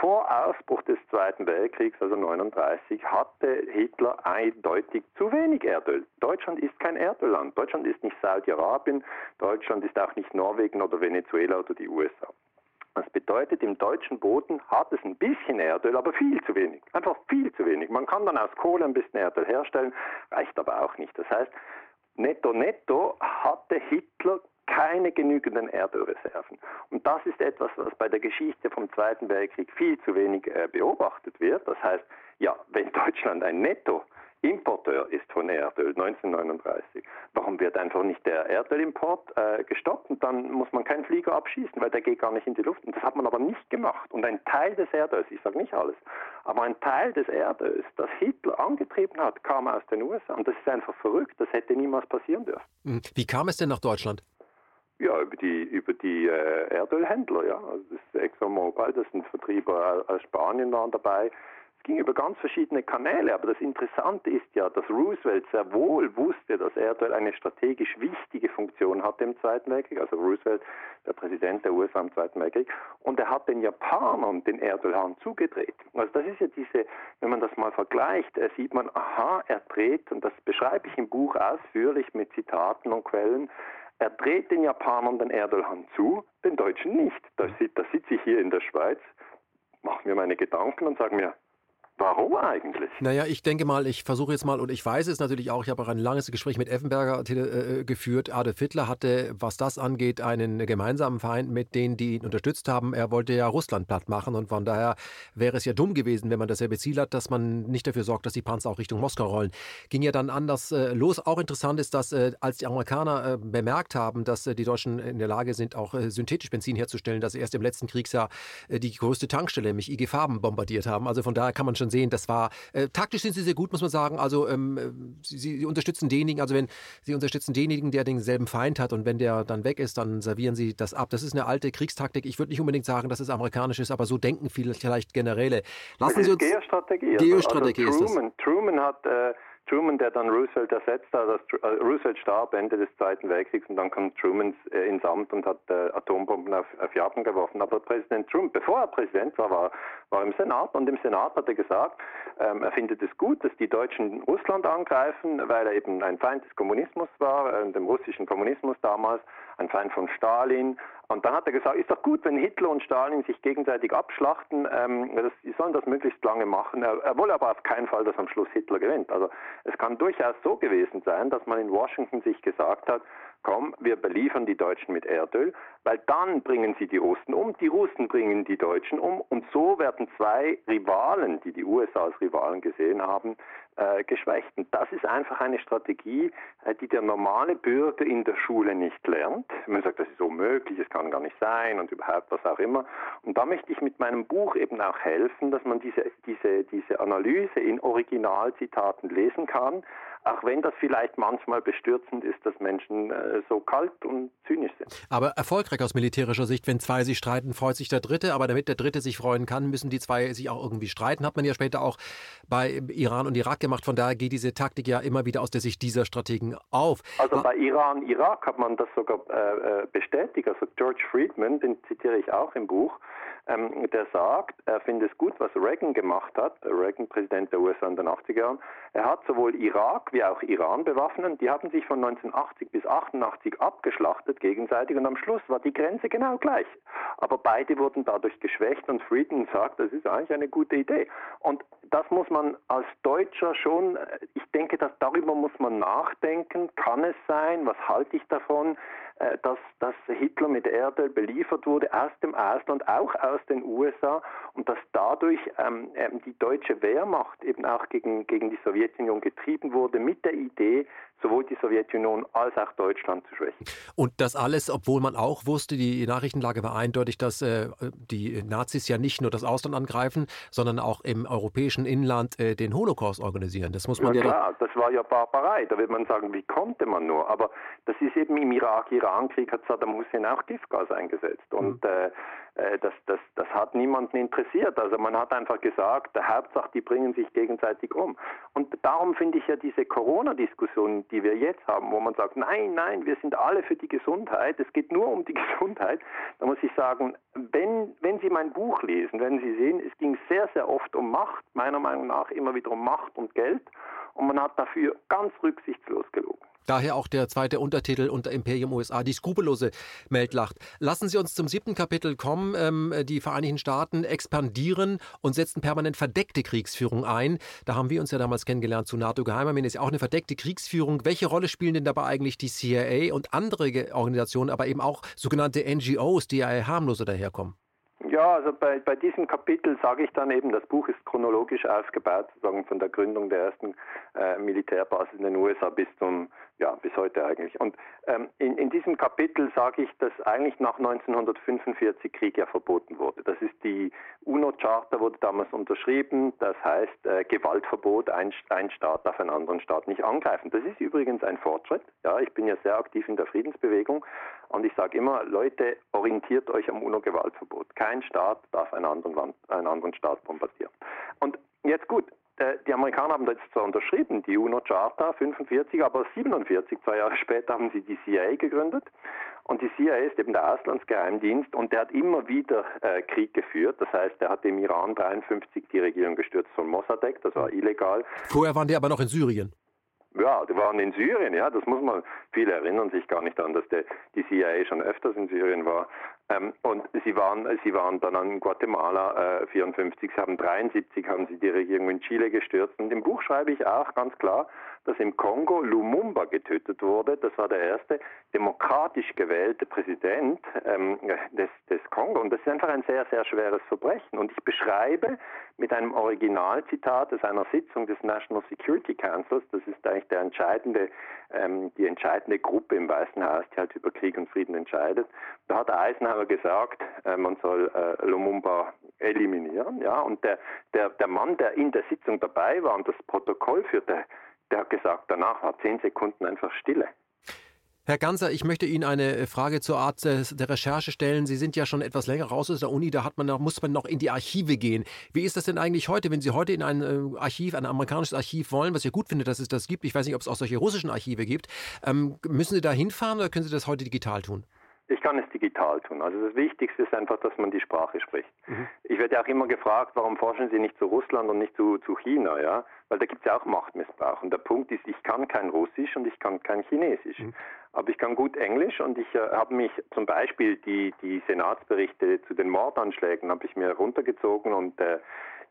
vor Ausbruch des Zweiten Weltkriegs, also 1939, hatte Hitler eindeutig zu wenig Erdöl. Deutschland ist kein Erdölland. Deutschland ist nicht Saudi-Arabien. Deutschland ist auch nicht Norwegen oder Venezuela oder die USA. Das bedeutet, im deutschen Boden hat es ein bisschen Erdöl, aber viel zu wenig. Einfach viel zu wenig. Man kann dann aus Kohle ein bisschen Erdöl herstellen, reicht aber auch nicht. Das heißt, netto netto hatte Hitler keine genügenden Erdölreserven. Und das ist etwas, was bei der Geschichte vom Zweiten Weltkrieg viel zu wenig äh, beobachtet wird. Das heißt, ja, wenn Deutschland ein Netto Importeur ist von Erdöl 1939. Warum wird einfach nicht der Erdölimport äh, gestoppt und dann muss man keinen Flieger abschießen, weil der geht gar nicht in die Luft. Und das hat man aber nicht gemacht. Und ein Teil des Erdöls, ich sage nicht alles, aber ein Teil des Erdöls, das Hitler angetrieben hat, kam aus den USA. Und das ist einfach verrückt. Das hätte niemals passieren dürfen. Hm. Wie kam es denn nach Deutschland? Ja, über die, über die äh, Erdölhändler, ja. Also das ExxonMobil, das sind Vertrieber aus Spanien waren dabei ging über ganz verschiedene Kanäle, aber das Interessante ist ja, dass Roosevelt sehr wohl wusste, dass Erdöl eine strategisch wichtige Funktion hatte im Zweiten Weltkrieg, also Roosevelt, der Präsident der USA im Zweiten Weltkrieg, und er hat den Japanern den Erdölhahn zugedreht. Also das ist ja diese, wenn man das mal vergleicht, äh, sieht man, aha, er dreht, und das beschreibe ich im Buch ausführlich mit Zitaten und Quellen, er dreht den Japanern den Erdölhahn zu, den Deutschen nicht. Da sitze ich hier in der Schweiz, mache mir meine Gedanken und sage mir, Warum eigentlich? Naja, ich denke mal, ich versuche jetzt mal, und ich weiß es natürlich auch, ich habe auch ein langes Gespräch mit Effenberger äh, geführt. Adolf Hitler hatte, was das angeht, einen gemeinsamen Feind mit denen, die ihn unterstützt haben. Er wollte ja Russland platt machen und von daher wäre es ja dumm gewesen, wenn man dasselbe Ziel hat, dass man nicht dafür sorgt, dass die Panzer auch Richtung Moskau rollen. Ging ja dann anders äh, los. Auch interessant ist, dass äh, als die Amerikaner äh, bemerkt haben, dass äh, die Deutschen in der Lage sind, auch äh, synthetisch Benzin herzustellen, dass sie erst im letzten Kriegsjahr die größte Tankstelle, nämlich IG Farben, bombardiert haben. Also von daher kann man schon schon sehen, das war äh, taktisch sind sie sehr gut, muss man sagen. Also ähm, sie, sie, unterstützen denjenigen, also wenn sie unterstützen denjenigen, der denselben Feind hat und wenn der dann weg ist, dann servieren sie das ab. Das ist eine alte Kriegstaktik. Ich würde nicht unbedingt sagen, dass es amerikanisch ist, aber so denken viele vielleicht Generäle. Lassen Sie uns Geostrategie. Geostrategie also, also Truman, ist das. Truman hat äh, Truman, der dann Roosevelt ersetzt hat, also Roosevelt starb Ende des Zweiten Weltkriegs und dann kam Truman äh, ins Amt und hat äh, Atombomben auf, auf, Japan geworfen. Aber Präsident Truman, bevor er Präsident war, war, war im Senat und im Senat hat er gesagt, ähm, er findet es gut, dass die Deutschen Russland angreifen, weil er eben ein Feind des Kommunismus war, äh, dem russischen Kommunismus damals, ein Feind von Stalin und dann hat er gesagt, ist doch gut, wenn Hitler und Stalin sich gegenseitig abschlachten, ähm, das, die sollen das möglichst lange machen. Er, er wolle aber auf keinen Fall, dass am Schluss Hitler gewinnt. Also es kann durchaus so gewesen sein, dass man in Washington sich gesagt hat, komm, wir beliefern die Deutschen mit Erdöl, weil dann bringen sie die Russen um, die Russen bringen die Deutschen um und so werden zwei Rivalen, die die USA als Rivalen gesehen haben, äh, geschwächt. Und das ist einfach eine Strategie, äh, die der normale Bürger in der Schule nicht lernt. Man sagt, das ist unmöglich, es kann gar nicht sein und überhaupt was auch immer. Und da möchte ich mit meinem Buch eben auch helfen, dass man diese, diese, diese Analyse in Originalzitaten lesen kann, auch wenn das vielleicht manchmal bestürzend ist, dass Menschen äh, so kalt und zynisch sind. Aber erfolgreich aus militärischer Sicht, wenn zwei sich streiten, freut sich der Dritte, aber damit der Dritte sich freuen kann, müssen die zwei sich auch irgendwie streiten, hat man ja später auch bei Iran und Irak gemacht. Von daher geht diese Taktik ja immer wieder aus der Sicht dieser Strategen auf. Also bei Iran, Irak hat man das sogar äh, äh bestätigt. Also George Friedman, den zitiere ich auch im Buch, ähm, der sagt, er findet es gut, was Reagan gemacht hat, Reagan, Präsident der USA in den 80er Jahren. Er hat sowohl Irak wie auch Iran bewaffnet. Die hatten sich von 1980 bis 88 abgeschlachtet gegenseitig und am Schluss war die Grenze genau gleich. Aber beide wurden dadurch geschwächt und Friedman sagt, das ist eigentlich eine gute Idee. Und das muss man als Deutscher schon, ich denke, dass darüber muss man nachdenken. Kann es sein? Was halte ich davon? Äh, dass, dass Hitler mit Erdöl beliefert wurde aus dem Ausland, auch aus den USA und dass dadurch ähm, ähm, die deutsche Wehrmacht eben auch gegen, gegen die Sowjetunion getrieben wurde mit der Idee, sowohl die Sowjetunion als auch Deutschland zu schwächen. Und das alles, obwohl man auch wusste, die Nachrichtenlage war eindeutig, dass äh, die Nazis ja nicht nur das Ausland angreifen, sondern auch im europäischen Inland äh, den Holocaust organisieren. Das muss man ja, ja klar, das war ja Barbarei. Da wird man sagen, wie konnte man nur? Aber das ist eben im Irak-Iran-Krieg hat Saddam Hussein auch Giftgas eingesetzt. Und mhm. äh, das, das, das hat niemanden interessiert. Also man hat einfach gesagt, der Hauptsache, die bringen sich gegenseitig um. Und darum finde ich ja diese Corona-Diskussion, die wir jetzt haben, wo man sagt, nein, nein, wir sind alle für die Gesundheit, es geht nur um die Gesundheit, da muss ich sagen, wenn, wenn Sie mein Buch lesen, werden Sie sehen, es ging sehr, sehr oft um Macht, meiner Meinung nach immer wieder um Macht und Geld und man hat dafür ganz rücksichtslos gelogen. Daher auch der zweite Untertitel unter Imperium USA, die skrupellose Meldlacht. Lassen Sie uns zum siebten Kapitel kommen. Ähm, die Vereinigten Staaten expandieren und setzen permanent verdeckte Kriegsführung ein. Da haben wir uns ja damals kennengelernt zu NATO-Geheimarmeen. Ist ja auch eine verdeckte Kriegsführung. Welche Rolle spielen denn dabei eigentlich die CIA und andere Organisationen, aber eben auch sogenannte NGOs, die ja harmloser daherkommen? Ja, also bei, bei diesem Kapitel sage ich dann eben, das Buch ist chronologisch aufgebaut, sozusagen von der Gründung der ersten äh, Militärbasis in den USA bis zum ja, bis heute eigentlich. Und ähm, in, in diesem Kapitel sage ich, dass eigentlich nach 1945 Krieg ja verboten wurde. Das ist die UNO-Charta, wurde damals unterschrieben. Das heißt, äh, Gewaltverbot, ein, ein Staat darf einen anderen Staat nicht angreifen. Das ist übrigens ein Fortschritt. Ja, ich bin ja sehr aktiv in der Friedensbewegung und ich sage immer, Leute, orientiert euch am UNO-Gewaltverbot. Kein Staat darf einen anderen, einen anderen Staat bombardieren. Und jetzt gut, die Amerikaner haben das zwar unterschrieben, die UNO-Charta 45, aber 47, zwei Jahre später, haben sie die CIA gegründet. Und die CIA ist eben der Auslandsgeheimdienst und der hat immer wieder äh, Krieg geführt. Das heißt, er hat im Iran 53 die Regierung gestürzt von Mossadegh, das war illegal. Vorher waren die aber noch in Syrien. Ja, die waren in Syrien, ja, das muss man, viele erinnern sich gar nicht daran, dass der, die CIA schon öfters in Syrien war. Ähm, und sie waren, sie waren dann an Guatemala äh, 54, sie haben 73 haben sie die Regierung in Chile gestürzt. Und im Buch schreibe ich auch ganz klar, dass im Kongo Lumumba getötet wurde. Das war der erste demokratisch gewählte Präsident ähm, des, des Kongo. Und das ist einfach ein sehr, sehr schweres Verbrechen. Und ich beschreibe mit einem Originalzitat aus einer Sitzung des National Security Councils, das ist eigentlich der entscheidende, ähm, die entscheidende Gruppe im Weißen Haus, die halt über Krieg und Frieden entscheidet. Da hat Eisenhower gesagt, äh, man soll äh, Lumumba eliminieren. Ja, und der, der, der Mann, der in der Sitzung dabei war und das Protokoll führte, der hat gesagt, danach war zehn Sekunden einfach Stille. Herr Ganser, ich möchte Ihnen eine Frage zur Art der Recherche stellen. Sie sind ja schon etwas länger raus aus der Uni, da man, da muss man noch in die Archive gehen. Wie ist das denn eigentlich heute, wenn Sie heute in ein äh, Archiv, ein amerikanisches Archiv wollen, was ich gut finde, dass es das gibt? Ich weiß nicht, ob es auch solche russischen Archive gibt. Ähm, müssen Sie da hinfahren oder können Sie das heute digital tun? Ich kann es digital tun. Also das Wichtigste ist einfach, dass man die Sprache spricht. Mhm. Ich werde ja auch immer gefragt, warum forschen Sie nicht zu Russland und nicht zu, zu China, ja? Weil da gibt es ja auch Machtmissbrauch. Und der Punkt ist, ich kann kein Russisch und ich kann kein Chinesisch. Mhm. Aber ich kann gut Englisch und ich äh, habe mich zum Beispiel die, die Senatsberichte zu den Mordanschlägen habe ich mir runtergezogen und äh,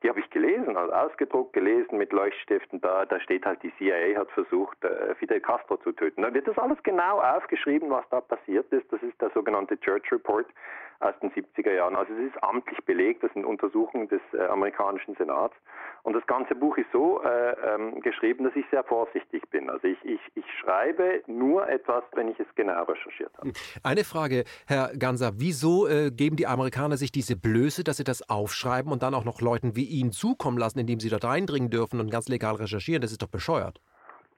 die habe ich gelesen, also ausgedruckt, gelesen mit Leuchtstiften. Da, da steht halt, die CIA hat versucht, äh, Fidel Castro zu töten. Da wird das alles genau aufgeschrieben, was da passiert ist. Das ist der sogenannte Church Report aus den 70er Jahren. Also es ist amtlich belegt, das sind Untersuchungen des äh, amerikanischen Senats. Und das ganze Buch ist so äh, ähm, geschrieben, dass ich sehr vorsichtig bin. Also ich, ich, ich schreibe nur etwas, wenn ich es genau recherchiert habe. Eine Frage, Herr Ganser, wieso äh, geben die Amerikaner sich diese Blöße, dass sie das aufschreiben und dann auch noch Leuten wie Ihnen zukommen lassen, indem sie dort reindringen dürfen und ganz legal recherchieren? Das ist doch bescheuert.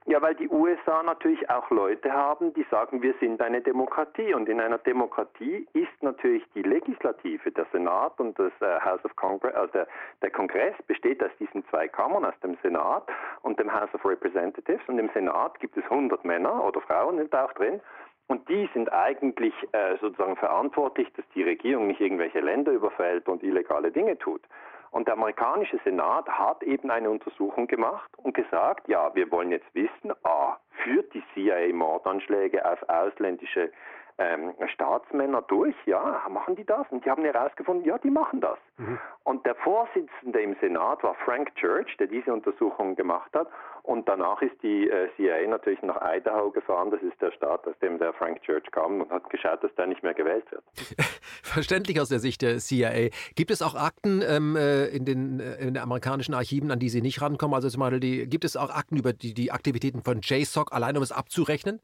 Ja, weil die USA natürlich auch Leute haben, die sagen, wir sind eine Demokratie. Und in einer Demokratie ist natürlich die Legislative, der Senat und das äh, House of Congress, also der, der Kongress besteht aus diesen zwei Kammern, aus dem Senat und dem House of Representatives. Und im Senat gibt es 100 Männer oder Frauen sind auch drin. Und die sind eigentlich äh, sozusagen verantwortlich, dass die Regierung nicht irgendwelche Länder überfällt und illegale Dinge tut. Und der amerikanische Senat hat eben eine Untersuchung gemacht und gesagt, ja, wir wollen jetzt wissen, a, führt die CIA Mordanschläge auf ausländische ähm, Staatsmänner durch, ja, machen die das? Und die haben herausgefunden, ja, die machen das. Mhm. Und der Vorsitzende im Senat war Frank Church, der diese Untersuchung gemacht hat. Und danach ist die äh, CIA natürlich nach Idaho gefahren. Das ist der Staat, aus dem der Frank Church kam und hat geschaut, dass der nicht mehr gewählt wird. Verständlich aus der Sicht der CIA. Gibt es auch Akten ähm, äh, in, den, äh, in den amerikanischen Archiven, an die Sie nicht rankommen? Also zum Beispiel die, gibt es auch Akten über die, die Aktivitäten von JSOC, allein um es abzurechnen?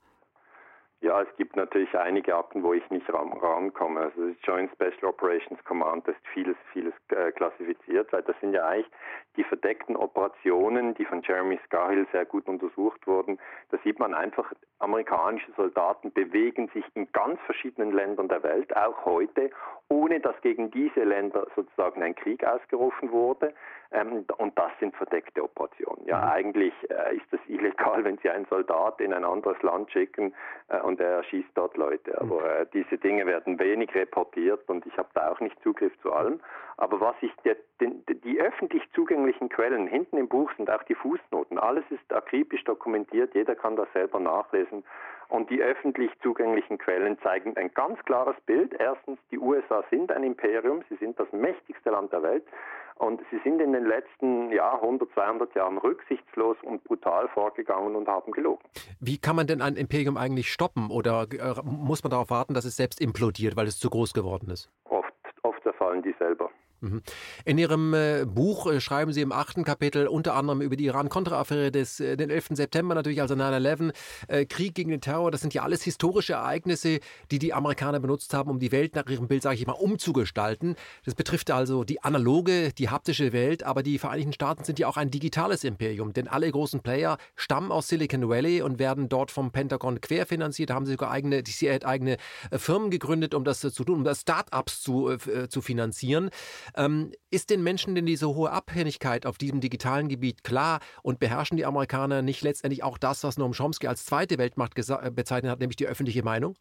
Ja, es gibt natürlich einige Akten, wo ich nicht ran, rankomme. Also das Joint Special Operations Command, ist vieles, vieles äh, klassifiziert, weil das sind ja eigentlich die verdeckten Operationen, die von Jeremy Scahill sehr gut untersucht wurden. Da sieht man einfach, amerikanische Soldaten bewegen sich in ganz verschiedenen Ländern der Welt, auch heute, ohne dass gegen diese Länder sozusagen ein Krieg ausgerufen wurde. Ähm, und das sind verdeckte Operationen. Ja, mhm. eigentlich äh, ist es illegal, wenn Sie einen Soldat in ein anderes Land schicken äh, und er schießt dort Leute. Aber mhm. äh, diese Dinge werden wenig reportiert und ich habe da auch nicht Zugriff zu allem. Aber was ich, der, den, die öffentlich zugänglichen Quellen, hinten im Buch sind auch die Fußnoten. Alles ist akribisch dokumentiert, jeder kann das selber nachlesen. Und die öffentlich zugänglichen Quellen zeigen ein ganz klares Bild. Erstens, die USA sind ein Imperium, sie sind das mächtigste Land der Welt. Und sie sind in den letzten ja, 100, 200 Jahren rücksichtslos und brutal vorgegangen und haben gelogen. Wie kann man denn ein Imperium eigentlich stoppen? Oder äh, muss man darauf warten, dass es selbst implodiert, weil es zu groß geworden ist? Oft, oft zerfallen die selber. Mhm. In Ihrem äh, Buch äh, schreiben Sie im achten Kapitel unter anderem über die Iran-Contra-Affäre des äh, den 11. September natürlich, also 9-11, äh, Krieg gegen den Terror. Das sind ja alles historische Ereignisse, die die Amerikaner benutzt haben, um die Welt nach ihrem Bild, sage ich mal, umzugestalten. Das betrifft also die analoge, die haptische Welt, aber die Vereinigten Staaten sind ja auch ein digitales Imperium, denn alle großen Player stammen aus Silicon Valley und werden dort vom Pentagon querfinanziert. Haben sie sogar eigene, die CIA hat eigene Firmen gegründet, um das zu tun, um das Start-ups zu, äh, zu finanzieren. Ähm, ist den Menschen denn diese hohe Abhängigkeit auf diesem digitalen Gebiet klar und beherrschen die Amerikaner nicht letztendlich auch das, was Noam Chomsky als zweite Weltmacht äh, bezeichnet hat, nämlich die öffentliche Meinung?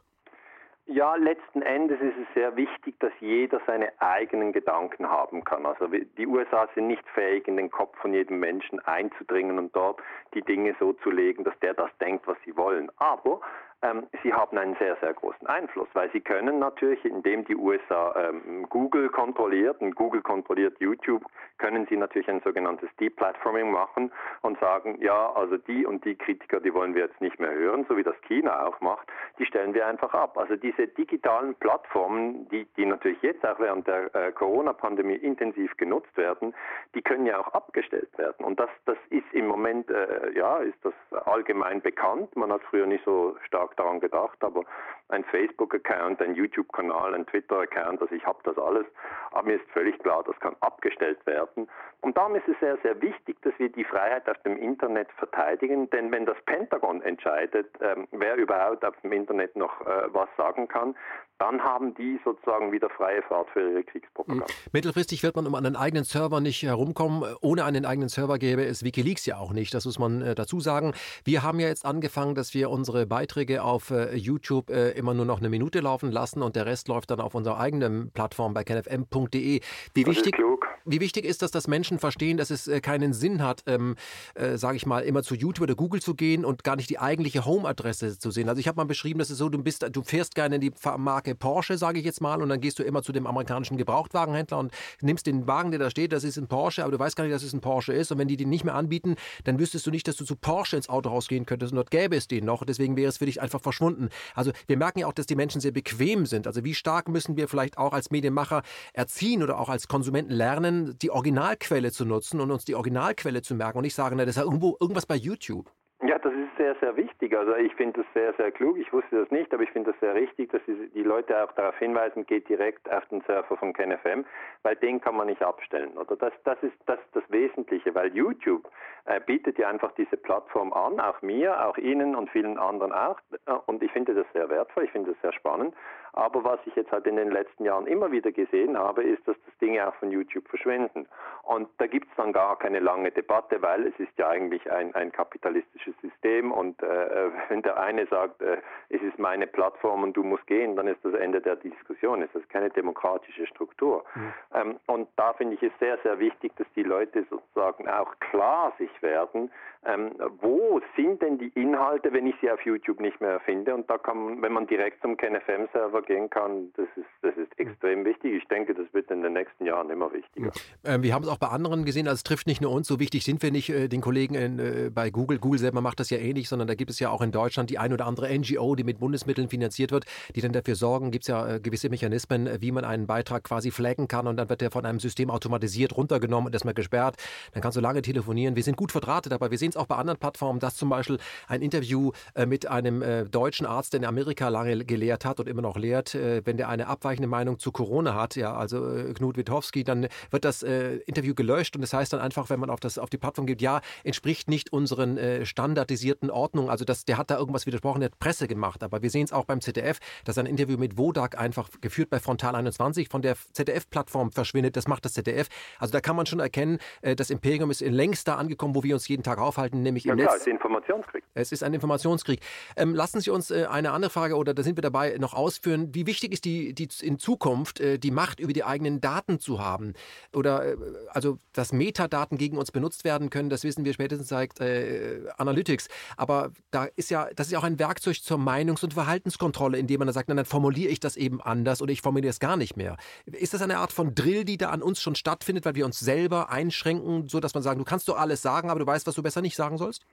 Ja, letzten Endes ist es sehr wichtig, dass jeder seine eigenen Gedanken haben kann. Also die USA sind nicht fähig, in den Kopf von jedem Menschen einzudringen und dort die Dinge so zu legen, dass der das denkt, was sie wollen. Aber ähm, sie haben einen sehr, sehr großen Einfluss, weil sie können natürlich, indem die USA ähm, Google kontrolliert und Google kontrolliert YouTube, können sie natürlich ein sogenanntes Deplatforming machen und sagen, ja, also die und die Kritiker, die wollen wir jetzt nicht mehr hören, so wie das China auch macht, die stellen wir einfach ab. Also diese digitalen Plattformen, die, die natürlich jetzt auch während der äh, Corona-Pandemie intensiv genutzt werden, die können ja auch abgestellt werden. Und das, das ist im Moment, äh, ja, ist das allgemein bekannt. Man hat früher nicht so stark stark daran gedacht, aber ein Facebook-Account, ein YouTube-Kanal, ein Twitter-Account, also ich habe das alles, aber mir ist völlig klar, das kann abgestellt werden. Und darum ist es sehr, sehr wichtig, dass wir die Freiheit auf dem Internet verteidigen, denn wenn das Pentagon entscheidet, ähm, wer überhaupt auf dem Internet noch äh, was sagen kann, dann haben die sozusagen wieder freie Fahrt für ihre Kriegspropaganda. Mhm. Mittelfristig wird man um einen eigenen Server nicht herumkommen. Ohne einen eigenen Server gäbe es Wikileaks ja auch nicht. Das muss man äh, dazu sagen. Wir haben ja jetzt angefangen, dass wir unsere Beiträge auf äh, YouTube äh, immer nur noch eine Minute laufen lassen und der Rest läuft dann auf unserer eigenen Plattform bei kenfm.de. Wie wichtig, wie wichtig ist das, dass Menschen verstehen, dass es äh, keinen Sinn hat, ähm, äh, sage ich mal, immer zu YouTube oder Google zu gehen und gar nicht die eigentliche Home-Adresse zu sehen? Also ich habe mal beschrieben, dass es so, du bist, du fährst gerne in die Marke Porsche, sage ich jetzt mal, und dann gehst du immer zu dem amerikanischen Gebrauchtwagenhändler und nimmst den Wagen, der da steht, das ist ein Porsche, aber du weißt gar nicht, dass es ein Porsche ist. Und wenn die den nicht mehr anbieten, dann wüsstest du nicht, dass du zu Porsche ins Autohaus gehen könntest und dort gäbe es den noch. Deswegen wäre es für dich einfach verschwunden. Also wir merken ja auch, dass die Menschen sehr bequem sind. Also wie stark müssen wir vielleicht auch als Medienmacher erziehen oder auch als Konsumenten lernen, die Originalquelle zu nutzen und uns die Originalquelle zu merken und nicht sagen, na, das ist ja irgendwo irgendwas bei YouTube. Ja, das ist sehr, sehr wichtig. Also ich finde das sehr, sehr klug. Ich wusste das nicht, aber ich finde das sehr richtig, dass die Leute auch darauf hinweisen, geht direkt auf den Surfer von KenFM, weil den kann man nicht abstellen. Oder das, das ist das, das Wesentliche, weil YouTube äh, bietet ja einfach diese Plattform an, auch mir, auch Ihnen und vielen anderen auch. Und ich finde das sehr wertvoll, ich finde das sehr spannend. Aber was ich jetzt halt in den letzten Jahren immer wieder gesehen habe, ist, dass das Dinge auch von YouTube verschwinden. Und da gibt es dann gar keine lange Debatte, weil es ist ja eigentlich ein, ein kapitalistisches System und äh, wenn der eine sagt, äh, es ist meine Plattform und du musst gehen, dann ist das Ende der Diskussion. Es ist keine demokratische Struktur. Mhm. Ähm, und da finde ich es sehr, sehr wichtig, dass die Leute sozusagen auch klar sich werden, ähm, wo sind denn die Inhalte, wenn ich sie auf YouTube nicht mehr finde? Und da kann wenn man direkt zum KenFM-Server gehen kann, das ist, das ist extrem wichtig. Ich denke, das wird in den nächsten Jahren immer wichtiger. Ähm, wir haben es auch bei anderen gesehen, also es trifft nicht nur uns, so wichtig sind wir nicht äh, den Kollegen in, äh, bei Google. Google selber macht das ja ähnlich, sondern da gibt es ja auch in Deutschland die ein oder andere NGO, die mit Bundesmitteln finanziert wird, die dann dafür sorgen, gibt es ja äh, gewisse Mechanismen, äh, wie man einen Beitrag quasi flaggen kann und dann wird der von einem System automatisiert runtergenommen und erstmal gesperrt. Dann kannst du lange telefonieren. Wir sind gut verdrahtet, aber wir sehen es auch bei anderen Plattformen, dass zum Beispiel ein Interview äh, mit einem äh, deutschen Arzt, der in Amerika lange gelehrt hat und immer noch lehrt, äh, wenn der eine abweichende Meinung zu Corona hat, ja, also Knut Witowski, dann wird das Interview gelöscht und das heißt dann einfach, wenn man auf, das, auf die Plattform geht, ja, entspricht nicht unseren standardisierten Ordnungen. Also das, der hat da irgendwas widersprochen, der hat Presse gemacht. Aber wir sehen es auch beim ZDF, dass ein Interview mit Wodak einfach geführt bei Frontal 21 von der ZDF-Plattform verschwindet. Das macht das ZDF. Also da kann man schon erkennen, das Imperium ist längst da angekommen, wo wir uns jeden Tag aufhalten, nämlich ja, im klar, Netz. Es ist Informationskrieg. Es ist ein Informationskrieg. Ähm, lassen Sie uns äh, eine andere Frage, oder da sind wir dabei, noch ausführen. Wie wichtig ist die, die in Zukunft äh, die Macht über die eigenen Daten zu haben? Oder äh, also, dass Metadaten gegen uns benutzt werden können, das wissen wir spätestens seit äh, Analytics. Aber da ist ja, das ist ja auch ein Werkzeug zur Meinungs- und Verhaltenskontrolle, indem man dann sagt, na, dann formuliere ich das eben anders oder ich formuliere es gar nicht mehr. Ist das eine Art von Drill, die da an uns schon stattfindet, weil wir uns selber einschränken, so dass man sagen, du kannst doch alles sagen, aber du weißt, was du besser nicht sagen sollst?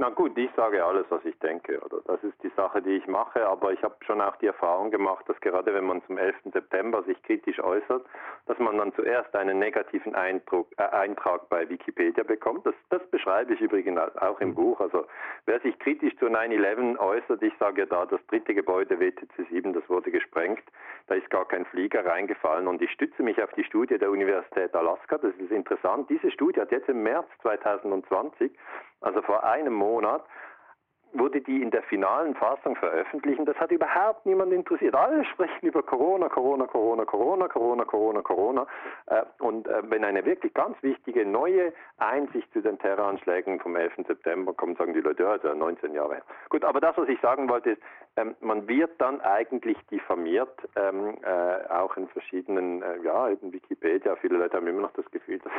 Na gut, ich sage alles, was ich denke. Oder das ist die Sache, die ich mache. Aber ich habe schon auch die Erfahrung gemacht, dass gerade wenn man zum 11. September sich kritisch äußert, dass man dann zuerst einen negativen Eindruck, äh, Eintrag bei Wikipedia bekommt. Das, das beschreibe ich übrigens auch im Buch. Also wer sich kritisch zu 9-11 äußert, ich sage ja da, das dritte Gebäude WTC 7, das wurde gesprengt. Da ist gar kein Flieger reingefallen. Und ich stütze mich auf die Studie der Universität Alaska. Das ist interessant. Diese Studie hat jetzt im März 2020 also vor einem Monat, wurde die in der finalen Fassung veröffentlicht. Das hat überhaupt niemand interessiert. Alle sprechen über Corona, Corona, Corona, Corona, Corona, Corona, Corona. Äh, und äh, wenn eine wirklich ganz wichtige neue Einsicht zu den Terroranschlägen vom 11. September kommt, sagen die Leute, ja, also 19 Jahre her. Gut, aber das, was ich sagen wollte, ist, ähm, man wird dann eigentlich diffamiert, ähm, äh, auch in verschiedenen, ja, eben Wikipedia. Viele Leute haben immer noch das Gefühl, das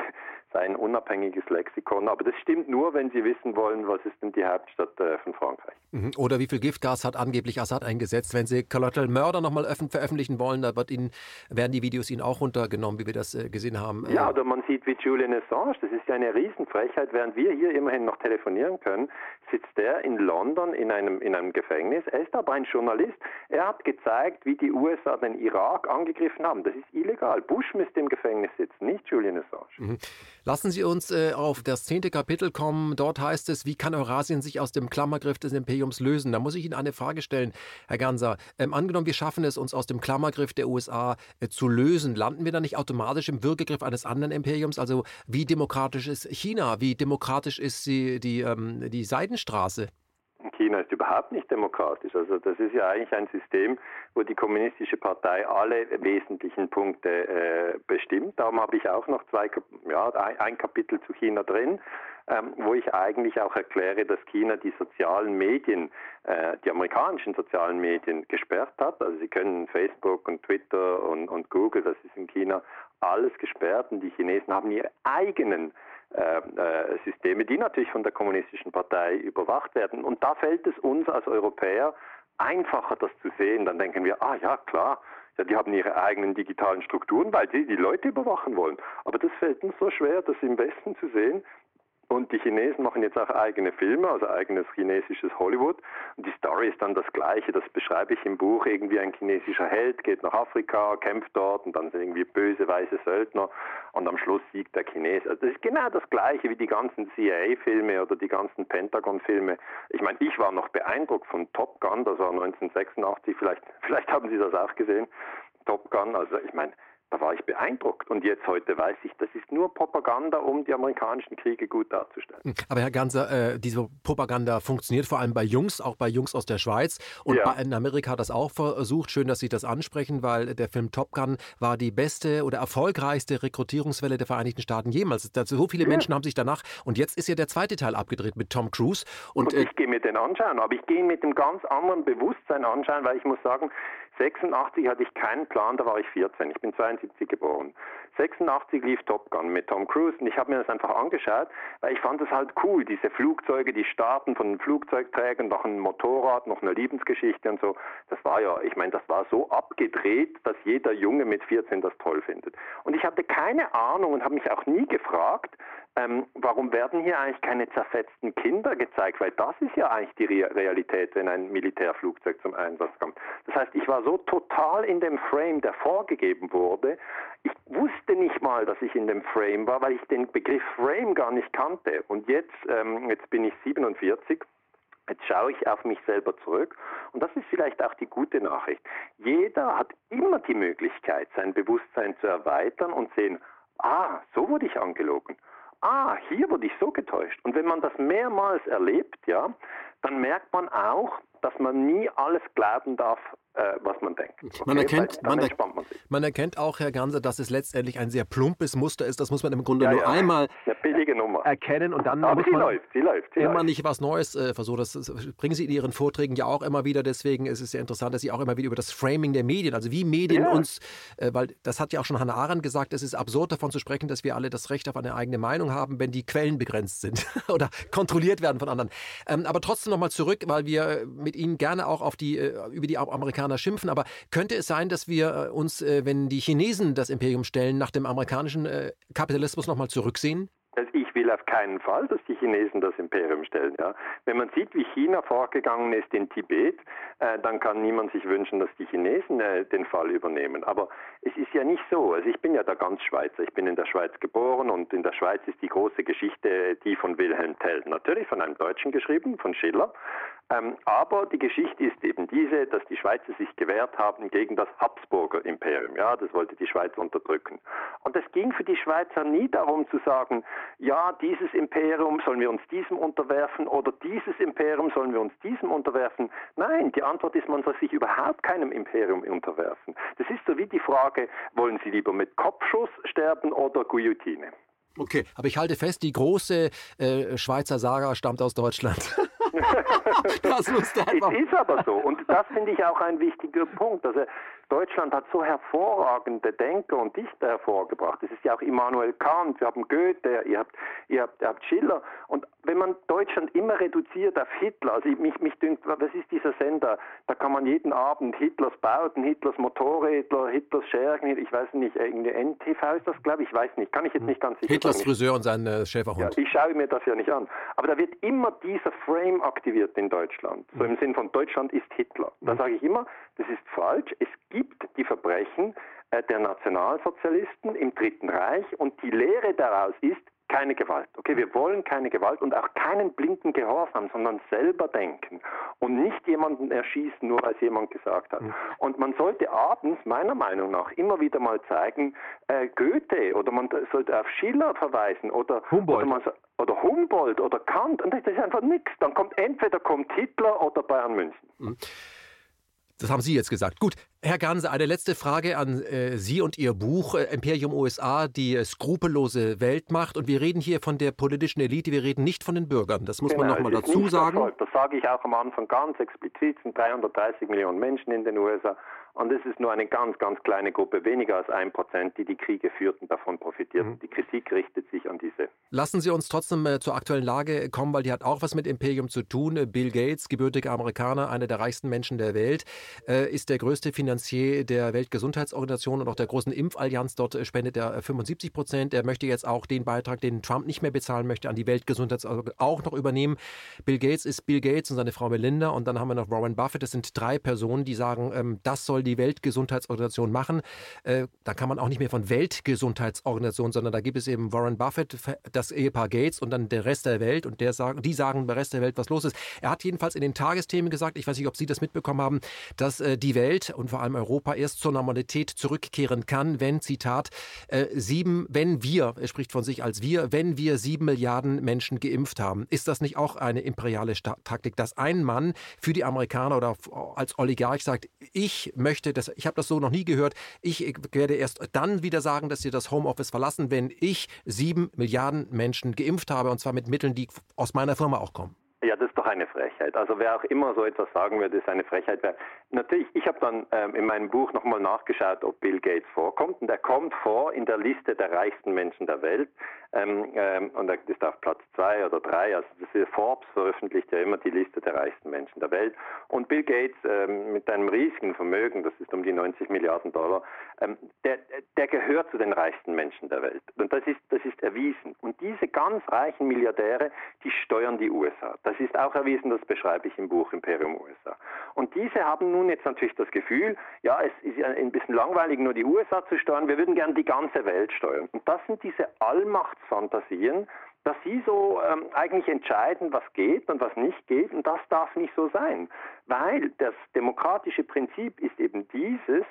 sei ein unabhängiges Lexikon. Aber das stimmt nur, wenn sie wissen wollen, was ist denn die Hauptstadt von Frankreich. Mhm. Oder wie viel Giftgas hat angeblich Assad eingesetzt? Wenn Sie Collateral Murder nochmal veröffentlichen wollen, da wird Ihnen, werden die Videos Ihnen auch runtergenommen, wie wir das äh, gesehen haben. Ja, oder man sieht wie Julian Assange, das ist ja eine Riesenfrechheit, während wir hier immerhin noch telefonieren können, sitzt der in London in einem, in einem Gefängnis. Er ist aber ein Journalist. Er hat gezeigt, wie die USA den Irak angegriffen haben. Das ist illegal. Bush müsste im Gefängnis sitzen, nicht Julian Assange. Mhm. Lassen Sie uns äh, auf das zehnte Kapitel kommen. Dort heißt es, wie kann Eurasien sich aus dem Klammergriff des Imperiums lösen? Da muss ich Ihnen eine Frage stellen, Herr Ganser. Ähm, angenommen, wir schaffen es, uns aus dem Klammergriff der USA äh, zu lösen, landen wir dann nicht automatisch im Würgegriff eines anderen Imperiums? Also wie demokratisch ist China? Wie demokratisch ist die, die, ähm, die Seidenstraße? China ist überhaupt nicht demokratisch. Also das ist ja eigentlich ein System, wo die kommunistische Partei alle wesentlichen Punkte äh, bestimmt. Darum habe ich auch noch zwei, ja, ein Kapitel zu China drin, ähm, wo ich eigentlich auch erkläre, dass China die sozialen Medien, äh, die amerikanischen sozialen Medien gesperrt hat. Also sie können Facebook und Twitter und, und Google, das ist in China alles gesperrt und die Chinesen haben ihre eigenen äh, Systeme, die natürlich von der kommunistischen Partei überwacht werden. Und da fällt es uns als Europäer einfacher, das zu sehen. Dann denken wir, ah ja, klar, ja, die haben ihre eigenen digitalen Strukturen, weil sie die Leute überwachen wollen. Aber das fällt uns so schwer, das im Westen zu sehen, und die Chinesen machen jetzt auch eigene Filme, also eigenes chinesisches Hollywood. Und die Story ist dann das gleiche, das beschreibe ich im Buch. Irgendwie ein chinesischer Held geht nach Afrika, kämpft dort und dann sind irgendwie böse weiße Söldner und am Schluss siegt der Chines. Also das ist genau das gleiche wie die ganzen CIA-Filme oder die ganzen Pentagon-Filme. Ich meine, ich war noch beeindruckt von Top Gun, das war 1986, vielleicht, vielleicht haben Sie das auch gesehen. Top Gun, also ich meine, da war ich beeindruckt. Und jetzt heute weiß ich, das ist nur Propaganda, um die amerikanischen Kriege gut darzustellen. Hm, aber Herr Ganser, äh, diese Propaganda funktioniert vor allem bei Jungs, auch bei Jungs aus der Schweiz. Und ja. in Amerika hat das auch versucht. Schön, dass Sie das ansprechen, weil der Film Top Gun war die beste oder erfolgreichste Rekrutierungswelle der Vereinigten Staaten jemals. So viele ja. Menschen haben sich danach. Und jetzt ist ja der zweite Teil abgedreht mit Tom Cruise. Und, und ich äh, gehe mir den anschauen, aber ich gehe mit einem ganz anderen Bewusstsein anschauen, weil ich muss sagen, 86 hatte ich keinen Plan, da war ich 14. Ich bin 72 geboren. 86 lief Top Gun mit Tom Cruise und ich habe mir das einfach angeschaut, weil ich fand es halt cool, diese Flugzeuge, die starten von den Flugzeugträgern, noch ein Motorrad, noch eine Liebensgeschichte und so. Das war ja, ich meine, das war so abgedreht, dass jeder Junge mit 14 das toll findet. Und ich hatte keine Ahnung und habe mich auch nie gefragt, ähm, warum werden hier eigentlich keine zerfetzten Kinder gezeigt? Weil das ist ja eigentlich die Realität, wenn ein Militärflugzeug zum Einsatz kommt. Das heißt, ich war so total in dem Frame, der vorgegeben wurde. Ich wusste nicht mal, dass ich in dem Frame war, weil ich den Begriff Frame gar nicht kannte. Und jetzt, ähm, jetzt bin ich 47 Jetzt schaue ich auf mich selber zurück und das ist vielleicht auch die gute Nachricht. Jeder hat immer die Möglichkeit, sein Bewusstsein zu erweitern und sehen, ah, so wurde ich angelogen. Ah, hier wurde ich so getäuscht. Und wenn man das mehrmals erlebt, ja, dann merkt man auch, dass man nie alles glauben darf, äh, was man denkt. Okay? Man, erkennt, man, er, man, man, erkennt auch, Herr Ganser, dass es letztendlich ein sehr plumpes Muster ist. Das muss man im Grunde ja, nur ja. einmal erkennen und dann Aber muss man läuft, sie läuft, sie immer läuft. nicht was Neues äh, versuchen. Das, das, bringen Sie in Ihren Vorträgen ja auch immer wieder. Deswegen ist es sehr interessant, dass Sie auch immer wieder über das Framing der Medien, also wie Medien ja. uns, äh, weil das hat ja auch schon Hannah Arendt gesagt, es ist absurd davon zu sprechen, dass wir alle das Recht auf eine eigene Meinung haben, wenn die Quellen begrenzt sind oder kontrolliert werden von anderen. Ähm, aber trotzdem nochmal zurück, weil wir mit Ihnen gerne auch auf die, äh, über die Amerikaner schimpfen. Aber könnte es sein, dass wir äh, uns, äh, wenn die Chinesen das Imperium stellen, nach dem amerikanischen Kapitalismus nochmal zurücksehen? Ich will auf keinen Fall, dass die Chinesen das Imperium stellen. Ja. Wenn man sieht, wie China vorgegangen ist in Tibet, äh, dann kann niemand sich wünschen, dass die Chinesen äh, den Fall übernehmen. Aber es ist ja nicht so. Also ich bin ja da ganz Schweizer. Ich bin in der Schweiz geboren und in der Schweiz ist die große Geschichte die von Wilhelm Tell. Natürlich von einem Deutschen geschrieben, von Schiller. Ähm, aber die Geschichte ist eben diese, dass die Schweizer sich gewehrt haben gegen das Habsburger Imperium. Ja, das wollte die Schweiz unterdrücken. Und es ging für die Schweizer nie darum zu sagen, ja, dieses Imperium sollen wir uns diesem unterwerfen oder dieses Imperium sollen wir uns diesem unterwerfen. Nein, die Antwort ist, man soll sich überhaupt keinem Imperium unterwerfen. Das ist so wie die Frage, wollen Sie lieber mit Kopfschuss sterben oder Guillotine? Okay, aber ich halte fest, die große äh, Schweizer Saga stammt aus Deutschland. das musste einfach. Es ist aber so. Und das finde ich auch ein wichtiger Punkt. Also Deutschland hat so hervorragende Denker und Dichter hervorgebracht. Es ist ja auch Immanuel Kant, wir haben Goethe, ihr habt, ihr habt, ihr habt Schiller. Und wenn man Deutschland immer reduziert auf Hitler, also mich, mich dünkt, was ist dieser Sender? Da kann man jeden Abend Hitlers Bauten, Hitlers Motorrädler, Hitlers Schergen, ich weiß nicht, irgendwie NTV ist das, glaube ich, ich weiß nicht, kann ich jetzt nicht ganz sicher Hitlers sagen. Friseur und sein äh, Schäferhund. Ja, ich schaue mir das ja nicht an. Aber da wird immer dieser Frame aktiviert in Deutschland. So im Sinn von Deutschland ist Hitler. Da sage ich immer, das ist falsch. Es gibt die Verbrechen äh, der Nationalsozialisten im Dritten Reich und die Lehre daraus ist, keine Gewalt. Okay, wir wollen keine Gewalt und auch keinen blinden Gehorsam, sondern selber denken und nicht jemanden erschießen, nur weil es jemand gesagt hat. Und man sollte abends, meiner Meinung nach, immer wieder mal zeigen, äh, Goethe oder man sollte auf Schiller verweisen oder Humboldt. Oder, man, oder Humboldt oder Kant und das ist einfach nichts. Dann kommt entweder kommt Hitler oder Bayern München. Mhm. Das haben Sie jetzt gesagt. Gut, Herr Ganse, eine letzte Frage an äh, Sie und Ihr Buch äh, Imperium USA, die äh, skrupellose Weltmacht. Und wir reden hier von der politischen Elite, wir reden nicht von den Bürgern. Das muss genau, man nochmal dazu sagen. Das sage ich auch am Anfang ganz explizit. Es sind 330 Millionen Menschen in den USA. Und es ist nur eine ganz, ganz kleine Gruppe, weniger als ein Prozent, die die Kriege führten, davon profitierten. Mhm. Die Kritik richtet sich an diese. Lassen Sie uns trotzdem äh, zur aktuellen Lage kommen, weil die hat auch was mit Imperium zu tun. Äh, Bill Gates, gebürtiger Amerikaner, einer der reichsten Menschen der Welt, äh, ist der größte Finanzier der Weltgesundheitsorganisation und auch der großen Impfallianz. Dort spendet er 75 Prozent. Er möchte jetzt auch den Beitrag, den Trump nicht mehr bezahlen möchte, an die Weltgesundheitsorganisation auch noch übernehmen. Bill Gates ist Bill Gates und seine Frau Melinda. Und dann haben wir noch Warren Buffett. Das sind drei Personen, die sagen, ähm, das soll die Weltgesundheitsorganisation machen. Äh, da kann man auch nicht mehr von Weltgesundheitsorganisation, sondern da gibt es eben Warren Buffett, das Ehepaar Gates und dann der Rest der Welt und der sagen, die sagen der Rest der Welt, was los ist. Er hat jedenfalls in den Tagesthemen gesagt, ich weiß nicht, ob Sie das mitbekommen haben, dass äh, die Welt und vor allem Europa erst zur Normalität zurückkehren kann, wenn, Zitat, äh, sieben, wenn wir, er spricht von sich als wir, wenn wir sieben Milliarden Menschen geimpft haben. Ist das nicht auch eine imperiale Taktik, dass ein Mann für die Amerikaner oder als Oligarch sagt, ich möchte, das, ich habe das so noch nie gehört, ich werde erst dann wieder sagen, dass sie das Homeoffice verlassen, wenn ich sieben Milliarden Menschen geimpft habe und zwar mit Mitteln, die aus meiner Firma auch kommen. Ja, das ist doch eine Frechheit. Also wer auch immer so etwas sagen würde, ist eine Frechheit. Natürlich, ich habe dann ähm, in meinem Buch nochmal nachgeschaut, ob Bill Gates vorkommt. Und er kommt vor in der Liste der reichsten Menschen der Welt. Ähm, ähm, und er ist auf Platz zwei oder drei. Also das Forbes veröffentlicht ja immer die Liste der reichsten Menschen der Welt. Und Bill Gates ähm, mit einem riesigen Vermögen, das ist um die 90 Milliarden Dollar, ähm, der, der gehört zu den reichsten Menschen der Welt. Und das ist, das ist erwiesen. Und diese ganz reichen Milliardäre, die steuern die USA. Das ist auch erwiesen, das beschreibe ich im Buch Imperium USA. Und diese haben nun jetzt natürlich das Gefühl, ja, es ist ein bisschen langweilig, nur die USA zu steuern, wir würden gerne die ganze Welt steuern. Und das sind diese Allmachtsfantasien, dass sie so ähm, eigentlich entscheiden, was geht und was nicht geht. Und das darf nicht so sein, weil das demokratische Prinzip ist eben dieses,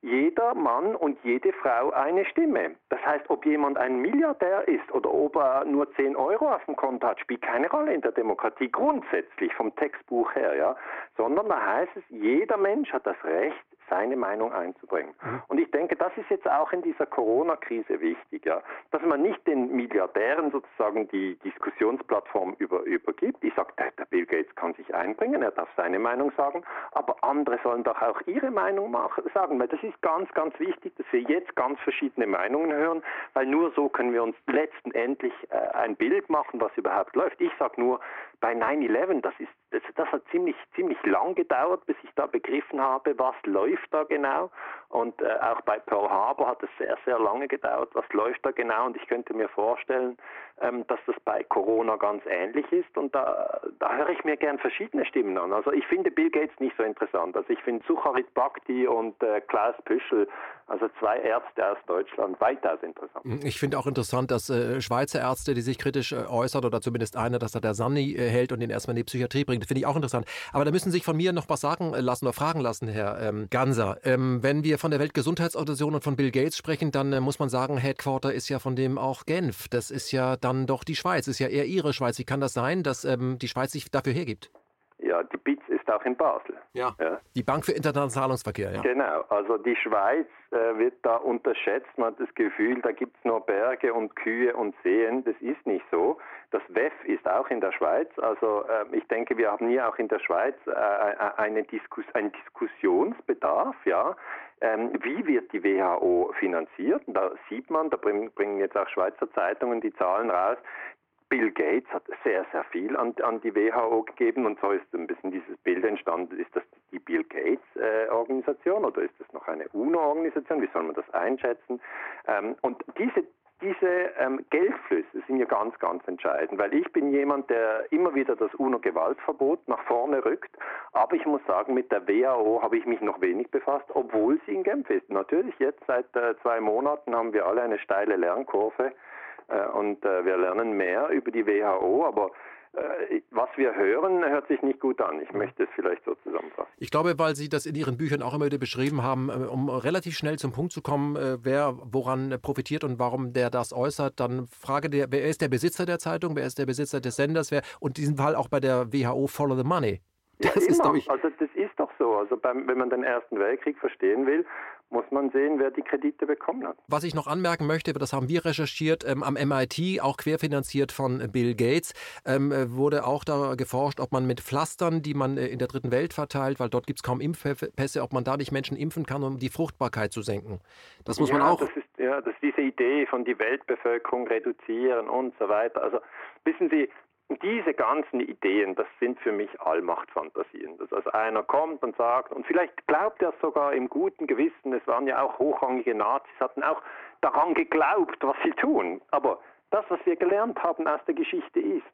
jeder Mann und jede Frau eine Stimme. Das heißt, ob jemand ein Milliardär ist oder ob er nur 10 Euro auf dem Konto hat, spielt keine Rolle in der Demokratie grundsätzlich vom Textbuch her, ja, sondern da heißt es, jeder Mensch hat das Recht, seine Meinung einzubringen. Mhm. Und ich denke, das ist jetzt auch in dieser Corona-Krise wichtig, ja, dass man nicht den Milliardären sozusagen die Diskussionsplattform über, übergibt. Ich sage, der, Bill Gates kann sich einbringen, er darf seine Meinung sagen, aber andere sollen doch auch ihre Meinung machen, sagen, weil das ist ganz, ganz wichtig, dass wir jetzt ganz verschiedene Meinungen hören, weil nur so können wir uns letztendlich äh, ein Bild machen, was überhaupt läuft. Ich sage nur, bei 9-11, das, ist, das, das hat ziemlich, ziemlich lang gedauert, bis ich da begriffen habe, was läuft da genau. Und äh, auch bei Pearl Harbor hat es sehr, sehr lange gedauert, was läuft da genau. Und ich könnte mir vorstellen, ähm, dass das bei Corona ganz ähnlich ist. Und da, da höre ich mir gern verschiedene Stimmen an. Also ich finde Bill Gates nicht so interessant. Also ich finde Sucharit Bhakti und äh, Klaus Püschel, also zwei Ärzte aus Deutschland, weitaus interessant. Ich finde auch interessant, dass äh, Schweizer Ärzte, die sich kritisch äh, äußern, oder zumindest einer, dass er der Sanni äh, hält und ihn erstmal in die Psychiatrie bringt. Finde ich auch interessant. Aber da müssen Sie sich von mir noch was sagen lassen oder fragen lassen, Herr ähm, Ganser. Ähm, wenn wir von der Weltgesundheitsorganisation und von Bill Gates sprechen, dann äh, muss man sagen, Headquarter ist ja von dem auch Genf. Das ist ja dann doch die Schweiz, ist ja eher Ihre Schweiz. Wie kann das sein, dass ähm, die Schweiz sich dafür hergibt? Ja, die ist auch in Basel. Ja, ja. die Bank für internationalen Zahlungsverkehr, ja. Genau, also die Schweiz äh, wird da unterschätzt. Man hat das Gefühl, da gibt es nur Berge und Kühe und Seen. Das ist nicht so. Das WEF ist auch in der Schweiz. Also äh, ich denke, wir haben hier auch in der Schweiz äh, äh eine Diskus einen Diskussionsbedarf, ja. Ähm, wie wird die WHO finanziert? Da sieht man, da bringen jetzt auch Schweizer Zeitungen die Zahlen raus, Bill Gates hat sehr, sehr viel an, an, die WHO gegeben und so ist ein bisschen dieses Bild entstanden. Ist das die Bill Gates-Organisation äh, oder ist das noch eine UNO-Organisation? Wie soll man das einschätzen? Ähm, und diese diese ähm, Geldflüsse sind ja ganz, ganz entscheidend, weil ich bin jemand, der immer wieder das UNO-Gewaltverbot nach vorne rückt. Aber ich muss sagen, mit der WHO habe ich mich noch wenig befasst, obwohl sie in Genf ist. Natürlich, jetzt seit äh, zwei Monaten haben wir alle eine steile Lernkurve und äh, wir lernen mehr über die WHO, aber äh, was wir hören, hört sich nicht gut an. Ich möchte es vielleicht so zusammenfassen. Ich glaube, weil Sie das in Ihren Büchern auch immer wieder beschrieben haben, um relativ schnell zum Punkt zu kommen, wer woran profitiert und warum der das äußert, dann frage der, wer ist der Besitzer der Zeitung, wer ist der Besitzer des Senders, wer und in diesem Fall auch bei der WHO Follow the Money. Das ja, ist. Ich, also das ist doch so. Also beim, wenn man den Ersten Weltkrieg verstehen will, muss man sehen, wer die Kredite bekommen hat. Was ich noch anmerken möchte, das haben wir recherchiert, ähm, am MIT, auch querfinanziert von Bill Gates, ähm, wurde auch da geforscht, ob man mit Pflastern, die man äh, in der dritten Welt verteilt, weil dort gibt es kaum Impfpässe, ob man dadurch Menschen impfen kann, um die Fruchtbarkeit zu senken. Das muss ja, man auch. Das ist, ja, das ist diese Idee von die Weltbevölkerung reduzieren und so weiter. Also wissen Sie, diese ganzen Ideen, das sind für mich Allmachtfantasien. Dass also einer kommt und sagt, und vielleicht glaubt er sogar im guten Gewissen, es waren ja auch hochrangige Nazis, hatten auch daran geglaubt, was sie tun. Aber das, was wir gelernt haben aus der Geschichte ist,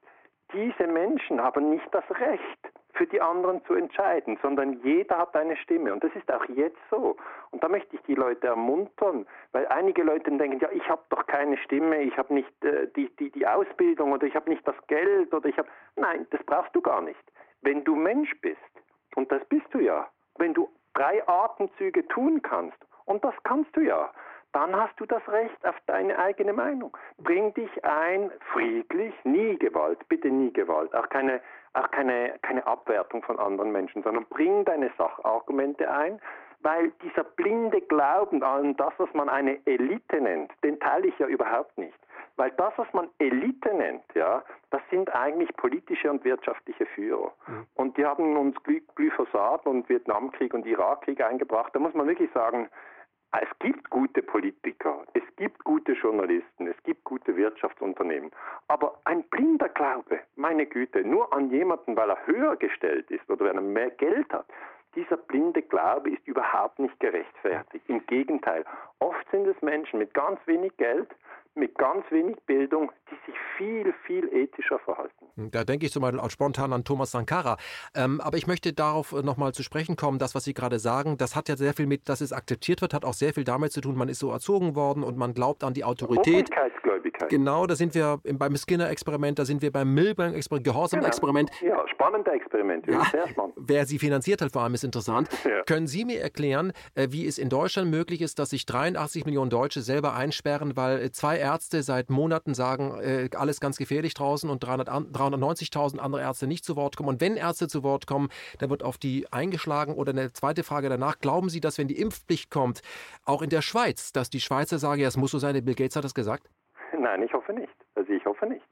diese Menschen haben nicht das Recht, für die anderen zu entscheiden, sondern jeder hat eine Stimme. Und das ist auch jetzt so. Und da möchte ich die Leute ermuntern, weil einige Leute denken, ja, ich habe doch keine Stimme, ich habe nicht äh, die, die, die Ausbildung oder ich habe nicht das Geld oder ich habe... Nein, das brauchst du gar nicht. Wenn du Mensch bist, und das bist du ja, wenn du drei Atemzüge tun kannst, und das kannst du ja, dann hast du das Recht auf deine eigene Meinung. Bring dich ein, friedlich, nie Gewalt, bitte nie Gewalt, auch keine, auch keine, keine Abwertung von anderen Menschen, sondern bring deine Sachargumente ein, weil dieser blinde Glauben an das, was man eine Elite nennt, den teile ich ja überhaupt nicht. Weil das, was man Elite nennt, ja, das sind eigentlich politische und wirtschaftliche Führer. Mhm. Und die haben uns Glyphosat und Vietnamkrieg und Irakkrieg eingebracht. Da muss man wirklich sagen, es gibt gute Politiker, es gibt gute Journalisten, es gibt gute Wirtschaftsunternehmen. Aber ein blinder Glaube, meine Güte, nur an jemanden, weil er höher gestellt ist oder weil er mehr Geld hat, dieser blinde Glaube ist überhaupt nicht gerechtfertigt. Im Gegenteil, oft sind es Menschen mit ganz wenig Geld, mit ganz wenig Bildung, die sich viel, viel ethischer verhalten. Da denke ich zum Beispiel auch spontan an Thomas Sankara. Ähm, aber ich möchte darauf äh, nochmal zu sprechen kommen, das, was Sie gerade sagen, das hat ja sehr viel mit, dass es akzeptiert wird, hat auch sehr viel damit zu tun, man ist so erzogen worden und man glaubt an die Autorität. Genau, da sind wir beim Skinner-Experiment, da sind wir beim Milbank-Experiment, Gehorsam-Experiment. Genau. Ja, spannende Experiment, ja, sehr spannend. Wer sie finanziert hat, vor allem ist interessant. Ja. Können Sie mir erklären, äh, wie es in Deutschland möglich ist, dass sich 83 Millionen Deutsche selber einsperren, weil äh, zwei Ärzte seit Monaten sagen, alles ganz gefährlich draußen und 300 390.000 andere Ärzte nicht zu Wort kommen. Und wenn Ärzte zu Wort kommen, dann wird auf die eingeschlagen. Oder eine zweite Frage danach, glauben Sie, dass wenn die Impfpflicht kommt, auch in der Schweiz, dass die Schweizer sagen, ja, es muss so sein, Bill Gates hat das gesagt? Nein, ich hoffe nicht. Also ich hoffe nicht.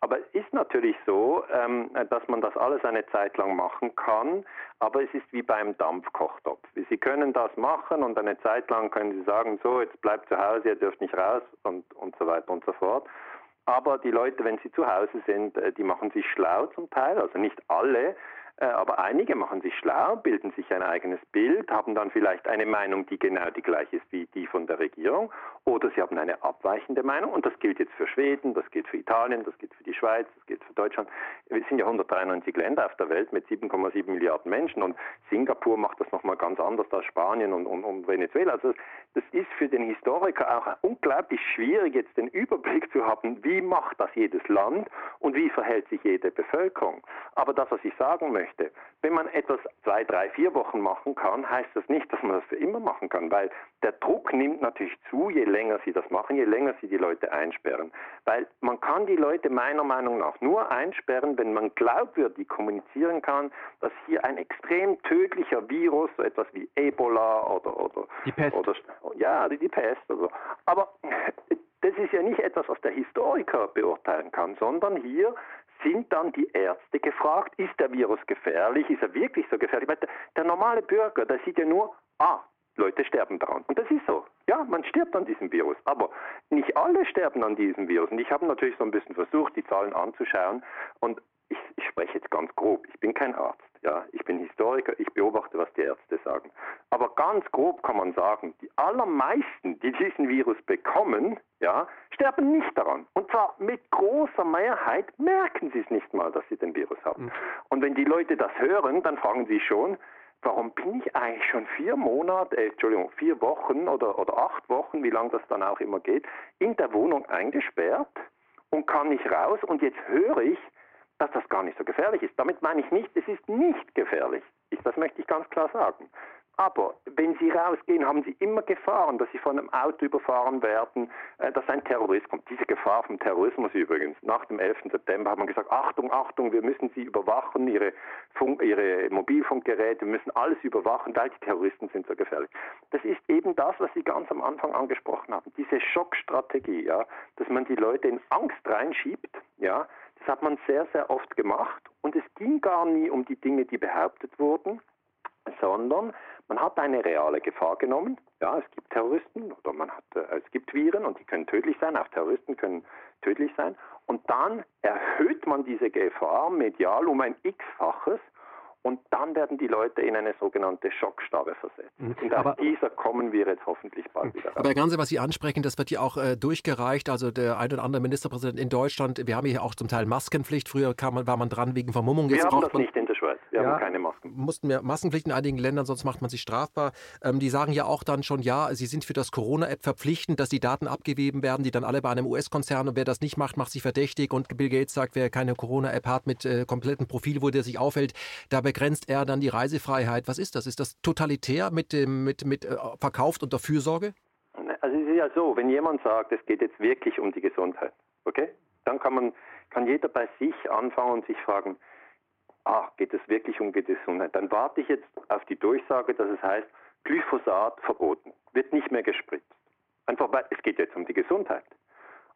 Aber es ist natürlich so, ähm, dass man das alles eine Zeit lang machen kann, aber es ist wie beim Dampfkochtopf. Sie können das machen und eine Zeit lang können Sie sagen, so, jetzt bleibt zu Hause, ihr dürft nicht raus und, und so weiter und so fort. Aber die Leute, wenn sie zu Hause sind, äh, die machen sich schlau zum Teil, also nicht alle, aber einige machen sich schlau, bilden sich ein eigenes Bild, haben dann vielleicht eine Meinung, die genau die gleiche ist wie die von der Regierung, oder sie haben eine abweichende Meinung. Und das gilt jetzt für Schweden, das gilt für Italien, das gilt für die Schweiz, das gilt für Deutschland. Wir sind ja 193 Länder auf der Welt mit 7,7 Milliarden Menschen und Singapur macht das nochmal ganz anders als Spanien und, und, und Venezuela. Also das ist für den Historiker auch unglaublich schwierig, jetzt den Überblick zu haben, wie macht das jedes Land und wie verhält sich jede Bevölkerung. Aber das, was ich sagen möchte, möchte. Wenn man etwas zwei, drei, vier Wochen machen kann, heißt das nicht, dass man das für immer machen kann, weil der Druck nimmt natürlich zu, je länger sie das machen, je länger sie die Leute einsperren. Weil man kann die Leute meiner Meinung nach nur einsperren, wenn man glaubwürdig kommunizieren kann, dass hier ein extrem tödlicher Virus, so etwas wie Ebola oder, oder, die Pest. oder ja, die, die Pest. Also. Aber das ist ja nicht etwas, was der Historiker beurteilen kann, sondern hier sind dann die Ärzte gefragt, ist der Virus gefährlich, ist er wirklich so gefährlich? Der, der normale Bürger, der sieht ja nur, ah, Leute sterben daran. Und das ist so. Ja, man stirbt an diesem Virus. Aber nicht alle sterben an diesem Virus. Und ich habe natürlich so ein bisschen versucht, die Zahlen anzuschauen. Und ich, ich spreche jetzt ganz grob. Ich bin kein Arzt. Ja, ich bin Historiker, ich beobachte, was die Ärzte sagen. Aber ganz grob kann man sagen, die allermeisten, die diesen Virus bekommen, ja, sterben nicht daran. Und zwar mit großer Mehrheit merken sie es nicht mal, dass sie den Virus haben. Mhm. Und wenn die Leute das hören, dann fragen sie schon, warum bin ich eigentlich schon vier Monate, äh, Entschuldigung, vier Wochen oder, oder acht Wochen, wie lange das dann auch immer geht, in der Wohnung eingesperrt und kann nicht raus und jetzt höre ich, dass das gar nicht so gefährlich ist. Damit meine ich nicht, es ist nicht gefährlich. Das möchte ich ganz klar sagen. Aber wenn Sie rausgehen, haben Sie immer Gefahren, dass Sie von einem Auto überfahren werden, äh, dass ein Terrorist kommt. Diese Gefahr vom Terrorismus übrigens. Nach dem 11. September hat man gesagt, Achtung, Achtung, wir müssen Sie überwachen, Ihre, Funk, Ihre Mobilfunkgeräte, wir müssen alles überwachen, weil die Terroristen sind so gefährlich. Das ist eben das, was Sie ganz am Anfang angesprochen haben. Diese Schockstrategie, ja, dass man die Leute in Angst reinschiebt, ja, das hat man sehr, sehr oft gemacht und es ging gar nie um die Dinge, die behauptet wurden, sondern man hat eine reale Gefahr genommen. Ja, es gibt Terroristen oder man hat, äh, es gibt Viren und die können tödlich sein, auch Terroristen können tödlich sein. Und dann erhöht man diese Gefahr medial um ein x-faches und dann werden die Leute in eine sogenannte Schockstarre versetzt. Mhm. Und aus dieser kommen wir jetzt hoffentlich bald wieder raus. Aber Ganze, was Sie ansprechen, das wird ja auch äh, durchgereicht. Also der ein oder andere Ministerpräsident in Deutschland, wir haben hier auch zum Teil Maskenpflicht. Früher man, war man dran wegen Vermummung. Jetzt wir haben das man, nicht in der Schweiz. Wir ja, haben keine Masken. Mussten wir Maskenpflicht in einigen Ländern, sonst macht man sich strafbar. Ähm, die sagen ja auch dann schon, ja, sie sind für das Corona-App verpflichtend, dass die Daten abgegeben werden, die dann alle bei einem US-Konzern und wer das nicht macht, macht sich verdächtig. Und Bill Gates sagt, wer keine Corona-App hat mit äh, komplettem Profil, wo der sich aufhält, da begrenzt er dann die Reisefreiheit. Was ist das? Ist das totalitär mit dem mit, mit äh, verkauft unter Fürsorge? Also es ist ja so, wenn jemand sagt, es geht jetzt wirklich um die Gesundheit, okay? Dann kann man kann jeder bei sich anfangen und sich fragen, ah, geht es wirklich um Gesundheit? Dann warte ich jetzt auf die Durchsage, dass es heißt, Glyphosat verboten, wird nicht mehr gespritzt. Einfach weil es geht jetzt um die Gesundheit.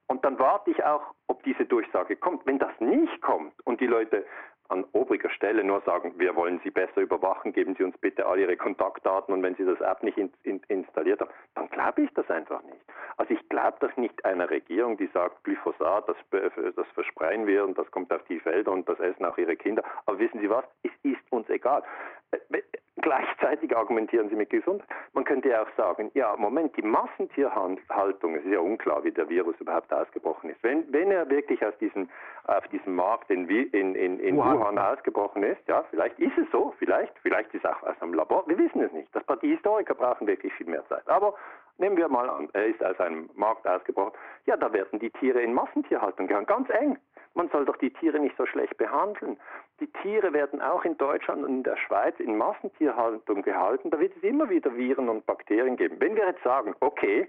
Und dann warte ich auch, ob diese Durchsage kommt. Wenn das nicht kommt und die Leute an obriger Stelle nur sagen, wir wollen Sie besser überwachen, geben Sie uns bitte all Ihre Kontaktdaten und wenn Sie das App nicht in, in, installiert haben, dann glaube ich das einfach nicht. Also ich glaube das nicht einer Regierung, die sagt, Glyphosat, das, das verspreien wir und das kommt auf die Felder und das essen auch Ihre Kinder. Aber wissen Sie was? Es ist uns egal. Gleichzeitig argumentieren sie mit Gesundheit. Man könnte ja auch sagen, ja, Moment, die Massentierhaltung, es ist ja unklar, wie der Virus überhaupt ausgebrochen ist. Wenn, wenn er wirklich aus diesem, auf diesem Markt in, in, in, in Wuhan. Wuhan. ausgebrochen ist, ja, vielleicht ist es so, vielleicht, vielleicht ist es auch aus einem Labor, wir wissen es nicht. Das, die Historiker brauchen wirklich viel mehr Zeit. Aber nehmen wir mal an, er ist aus einem Markt ausgebrochen, ja, da werden die Tiere in Massentierhaltung gehangen, ganz eng. Man soll doch die Tiere nicht so schlecht behandeln. Die Tiere werden auch in Deutschland und in der Schweiz in Massentierhaltung gehalten. Da wird es immer wieder Viren und Bakterien geben. Wenn wir jetzt sagen, okay,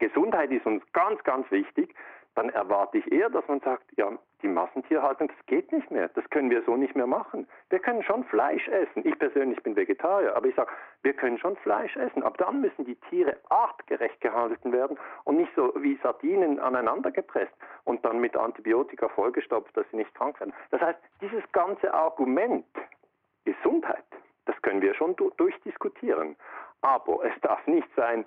Gesundheit ist uns ganz, ganz wichtig, dann erwarte ich eher, dass man sagt, ja, die Massentierhaltung, das geht nicht mehr, das können wir so nicht mehr machen. Wir können schon Fleisch essen. Ich persönlich bin Vegetarier, aber ich sage, wir können schon Fleisch essen, aber dann müssen die Tiere artgerecht gehalten werden und nicht so wie Sardinen aneinander gepresst und dann mit Antibiotika vollgestopft, dass sie nicht krank werden. Das heißt, dieses ganze Argument Gesundheit, das können wir schon durchdiskutieren. Aber es darf nicht sein,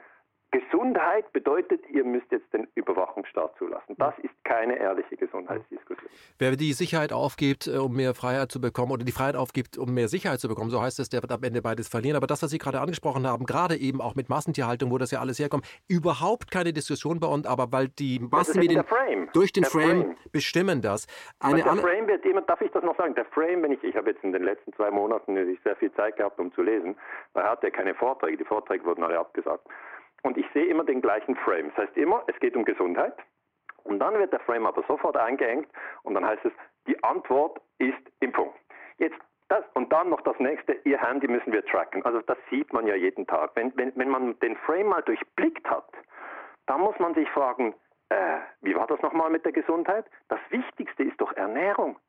Gesundheit bedeutet, ihr müsst jetzt den Überwachungsstaat zulassen. Das ist keine ehrliche Gesundheitsdiskussion. Wer die Sicherheit aufgibt, äh, um mehr Freiheit zu bekommen, oder die Freiheit aufgibt, um mehr Sicherheit zu bekommen, so heißt es, der wird am Ende beides verlieren. Aber das, was Sie gerade angesprochen haben, gerade eben auch mit Massentierhaltung, wo das ja alles herkommt, überhaupt keine Diskussion bei uns, aber weil die Massenmedien durch den Frame, Frame, bestimmen das. Eine der Frame wird immer, darf ich das noch sagen, der Frame, wenn ich, ich habe jetzt in den letzten zwei Monaten sehr viel Zeit gehabt, um zu lesen, da hatte er keine Vorträge, die Vorträge wurden alle abgesagt. Und ich sehe immer den gleichen Frame. Das heißt immer, es geht um Gesundheit. Und dann wird der Frame aber sofort eingeengt und dann heißt es, die Antwort ist Impfung. Jetzt das, und dann noch das nächste, Ihr Handy müssen wir tracken. Also das sieht man ja jeden Tag. Wenn, wenn, wenn man den Frame mal durchblickt hat, dann muss man sich fragen, äh, wie war das nochmal mit der Gesundheit? Das Wichtigste ist doch Ernährung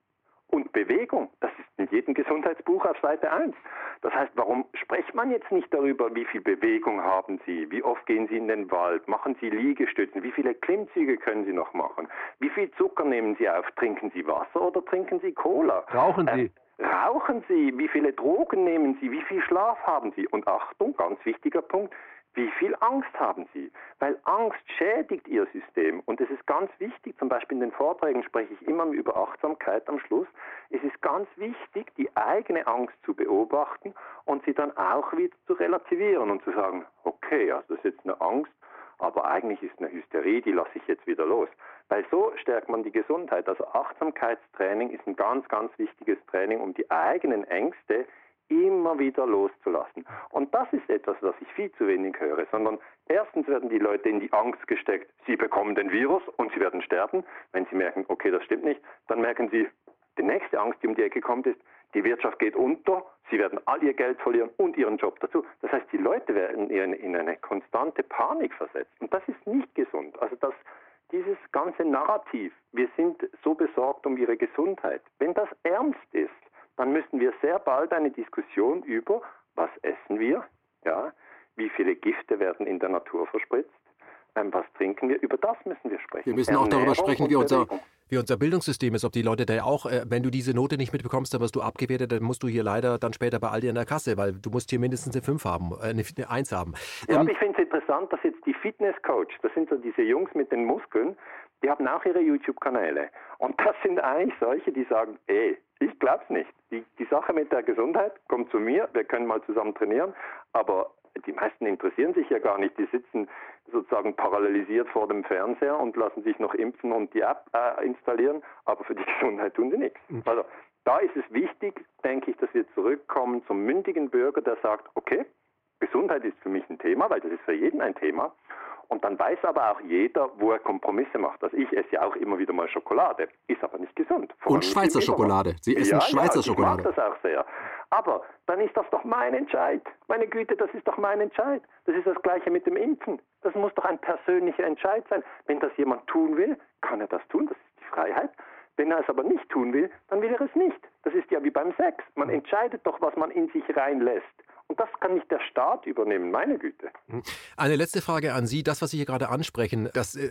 und Bewegung. Das ist in jedem Gesundheitsbuch auf Seite 1. Das heißt, warum spricht man jetzt nicht darüber, wie viel Bewegung haben Sie, wie oft gehen Sie in den Wald, machen Sie Liegestützen, wie viele Klimmzüge können Sie noch machen, wie viel Zucker nehmen Sie auf, trinken Sie Wasser oder trinken Sie Cola? Rauchen Sie? Äh, rauchen Sie, wie viele Drogen nehmen Sie, wie viel Schlaf haben Sie? Und Achtung, ganz wichtiger Punkt, wie viel Angst haben Sie? Weil Angst schädigt Ihr System. Und es ist ganz wichtig, zum Beispiel in den Vorträgen spreche ich immer über Achtsamkeit am Schluss. Es ist ganz wichtig, die eigene Angst zu beobachten und sie dann auch wieder zu relativieren und zu sagen, okay, also das ist jetzt eine Angst, aber eigentlich ist eine Hysterie, die lasse ich jetzt wieder los. Weil so stärkt man die Gesundheit. Also Achtsamkeitstraining ist ein ganz, ganz wichtiges Training, um die eigenen Ängste immer wieder loszulassen. Und das ist etwas, was ich viel zu wenig höre, sondern erstens werden die Leute in die Angst gesteckt, sie bekommen den Virus und sie werden sterben. Wenn sie merken, okay, das stimmt nicht, dann merken sie, die nächste Angst, die um die Ecke kommt, ist, die Wirtschaft geht unter, sie werden all ihr Geld verlieren und ihren Job dazu. Das heißt, die Leute werden in eine konstante Panik versetzt. Und das ist nicht gesund. Also das, dieses ganze Narrativ, wir sind so besorgt um ihre Gesundheit, wenn das ernst ist, dann müssen wir sehr bald eine Diskussion über, was essen wir, ja, wie viele Gifte werden in der Natur verspritzt, ähm, was trinken wir, über das müssen wir sprechen. Wir müssen Ernährung auch darüber sprechen, wie unser, wie unser Bildungssystem ist, ob die Leute da auch, äh, wenn du diese Note nicht mitbekommst, dann wirst du abgewertet, dann musst du hier leider dann später bei Aldi in der Kasse, weil du musst hier mindestens eine 5 haben, äh, eine, eine 1 haben. Ja, ähm, aber ich finde es interessant, dass jetzt die Fitnesscoach, das sind so diese Jungs mit den Muskeln, die haben auch ihre YouTube-Kanäle. Und das sind eigentlich solche, die sagen, ey, ich glaube es nicht. Die, die Sache mit der Gesundheit kommt zu mir, wir können mal zusammen trainieren, aber die meisten interessieren sich ja gar nicht. Die sitzen sozusagen parallelisiert vor dem Fernseher und lassen sich noch impfen und die App äh, installieren, aber für die Gesundheit tun sie nichts. Mhm. Also da ist es wichtig, denke ich, dass wir zurückkommen zum mündigen Bürger, der sagt, okay, Gesundheit ist für mich ein Thema, weil das ist für jeden ein Thema. Und dann weiß aber auch jeder, wo er Kompromisse macht. Also ich esse ja auch immer wieder mal Schokolade, ist aber nicht gesund. Und Schweizer Schokolade. Sie essen ja, Schweizer ja, Schokolade. Ich mag das auch sehr. Aber dann ist das doch mein Entscheid. Meine Güte, das ist doch mein Entscheid. Das ist das Gleiche mit dem Impfen. Das muss doch ein persönlicher Entscheid sein. Wenn das jemand tun will, kann er das tun. Das ist die Freiheit. Wenn er es aber nicht tun will, dann will er es nicht. Das ist ja wie beim Sex. Man entscheidet doch, was man in sich reinlässt. Und das kann nicht der Staat übernehmen, meine Güte. Hm. Eine letzte Frage an Sie. Das, was Sie hier gerade ansprechen, das äh,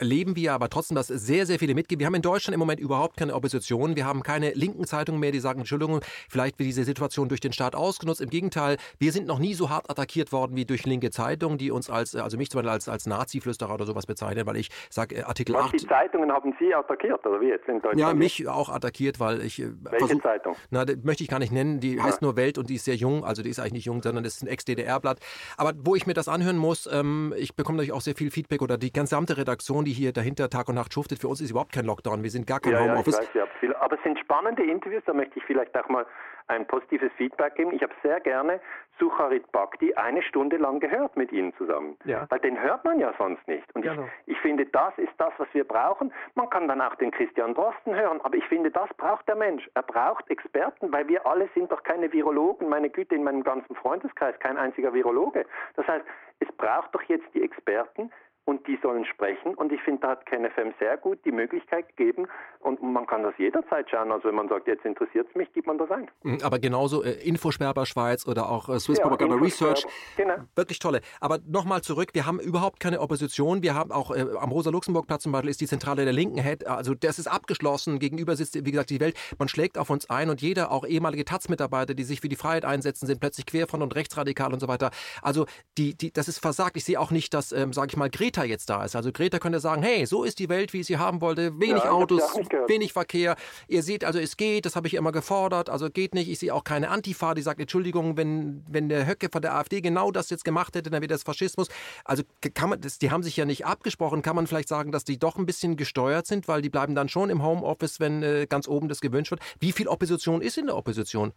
erleben wir aber trotzdem, dass sehr, sehr viele mitgehen. Wir haben in Deutschland im Moment überhaupt keine Opposition. Wir haben keine linken Zeitungen mehr, die sagen, Entschuldigung, vielleicht wird diese Situation durch den Staat ausgenutzt. Im Gegenteil, wir sind noch nie so hart attackiert worden wie durch linke Zeitungen, die uns als, also mich zum Beispiel als, als Nazi-Flüsterer oder sowas bezeichnen, weil ich sage, äh, Artikel was, 8. Die Zeitungen haben Sie attackiert, oder wie jetzt in Deutschland? Ja, mich auch attackiert, weil ich. Äh, Welche versuch, Zeitung? Na, möchte ich gar nicht nennen. Die ja. heißt nur Welt und die ist sehr jung. Also die ist eigentlich nicht jung, sondern das ist ein Ex-DDR-Blatt. Aber wo ich mir das anhören muss, ähm, ich bekomme natürlich auch sehr viel Feedback oder die gesamte Redaktion, die hier dahinter Tag und Nacht schuftet, für uns ist überhaupt kein Lockdown. Wir sind gar kein ja, Homeoffice. Ja, weiß, viel, aber es sind spannende Interviews, da möchte ich vielleicht auch mal ein positives Feedback geben. Ich habe sehr gerne Sucharit Bhakti eine Stunde lang gehört mit Ihnen zusammen. Ja. Weil den hört man ja sonst nicht. Und genau. ich, ich, finde, das ist das, was wir brauchen. Man kann dann auch den Christian Drosten hören, aber ich finde, das braucht der Mensch. Er braucht Experten, weil wir alle sind doch keine Virologen. Meine Güte, in meinem ganzen Freundeskreis kein einziger Virologe. Das heißt, es braucht doch jetzt die Experten, und die sollen sprechen. Und ich finde, da hat KenFM sehr gut die Möglichkeit gegeben und man kann das jederzeit schauen. Also wenn man sagt, jetzt interessiert es mich, gibt man das ein. Mhm, aber genauso äh, Infosperber Schweiz oder auch äh, Swiss ja, Propaganda Research. Genau. Wirklich tolle. Aber nochmal zurück, wir haben überhaupt keine Opposition. Wir haben auch äh, am Rosa-Luxemburg-Platz zum Beispiel ist die Zentrale der Linken. Also das ist abgeschlossen. Gegenüber sitzt, wie gesagt, die Welt. Man schlägt auf uns ein und jeder, auch ehemalige Taz-Mitarbeiter, die sich für die Freiheit einsetzen, sind plötzlich querfront und rechtsradikal und so weiter. Also die, die, das ist versagt. Ich sehe auch nicht, dass, ähm, sage ich mal, Greta Greta jetzt da ist. Also Greta könnte sagen, hey, so ist die Welt, wie ich sie haben wollte. Wenig ja, Autos, wenig Verkehr. Ihr seht, also es geht, das habe ich immer gefordert, also geht nicht. Ich sehe auch keine Antifa, die sagt, Entschuldigung, wenn, wenn der Höcke von der AfD genau das jetzt gemacht hätte, dann wäre das Faschismus. Also kann man, das, die haben sich ja nicht abgesprochen. Kann man vielleicht sagen, dass die doch ein bisschen gesteuert sind, weil die bleiben dann schon im Homeoffice, wenn äh, ganz oben das gewünscht wird. Wie viel Opposition ist in der Opposition?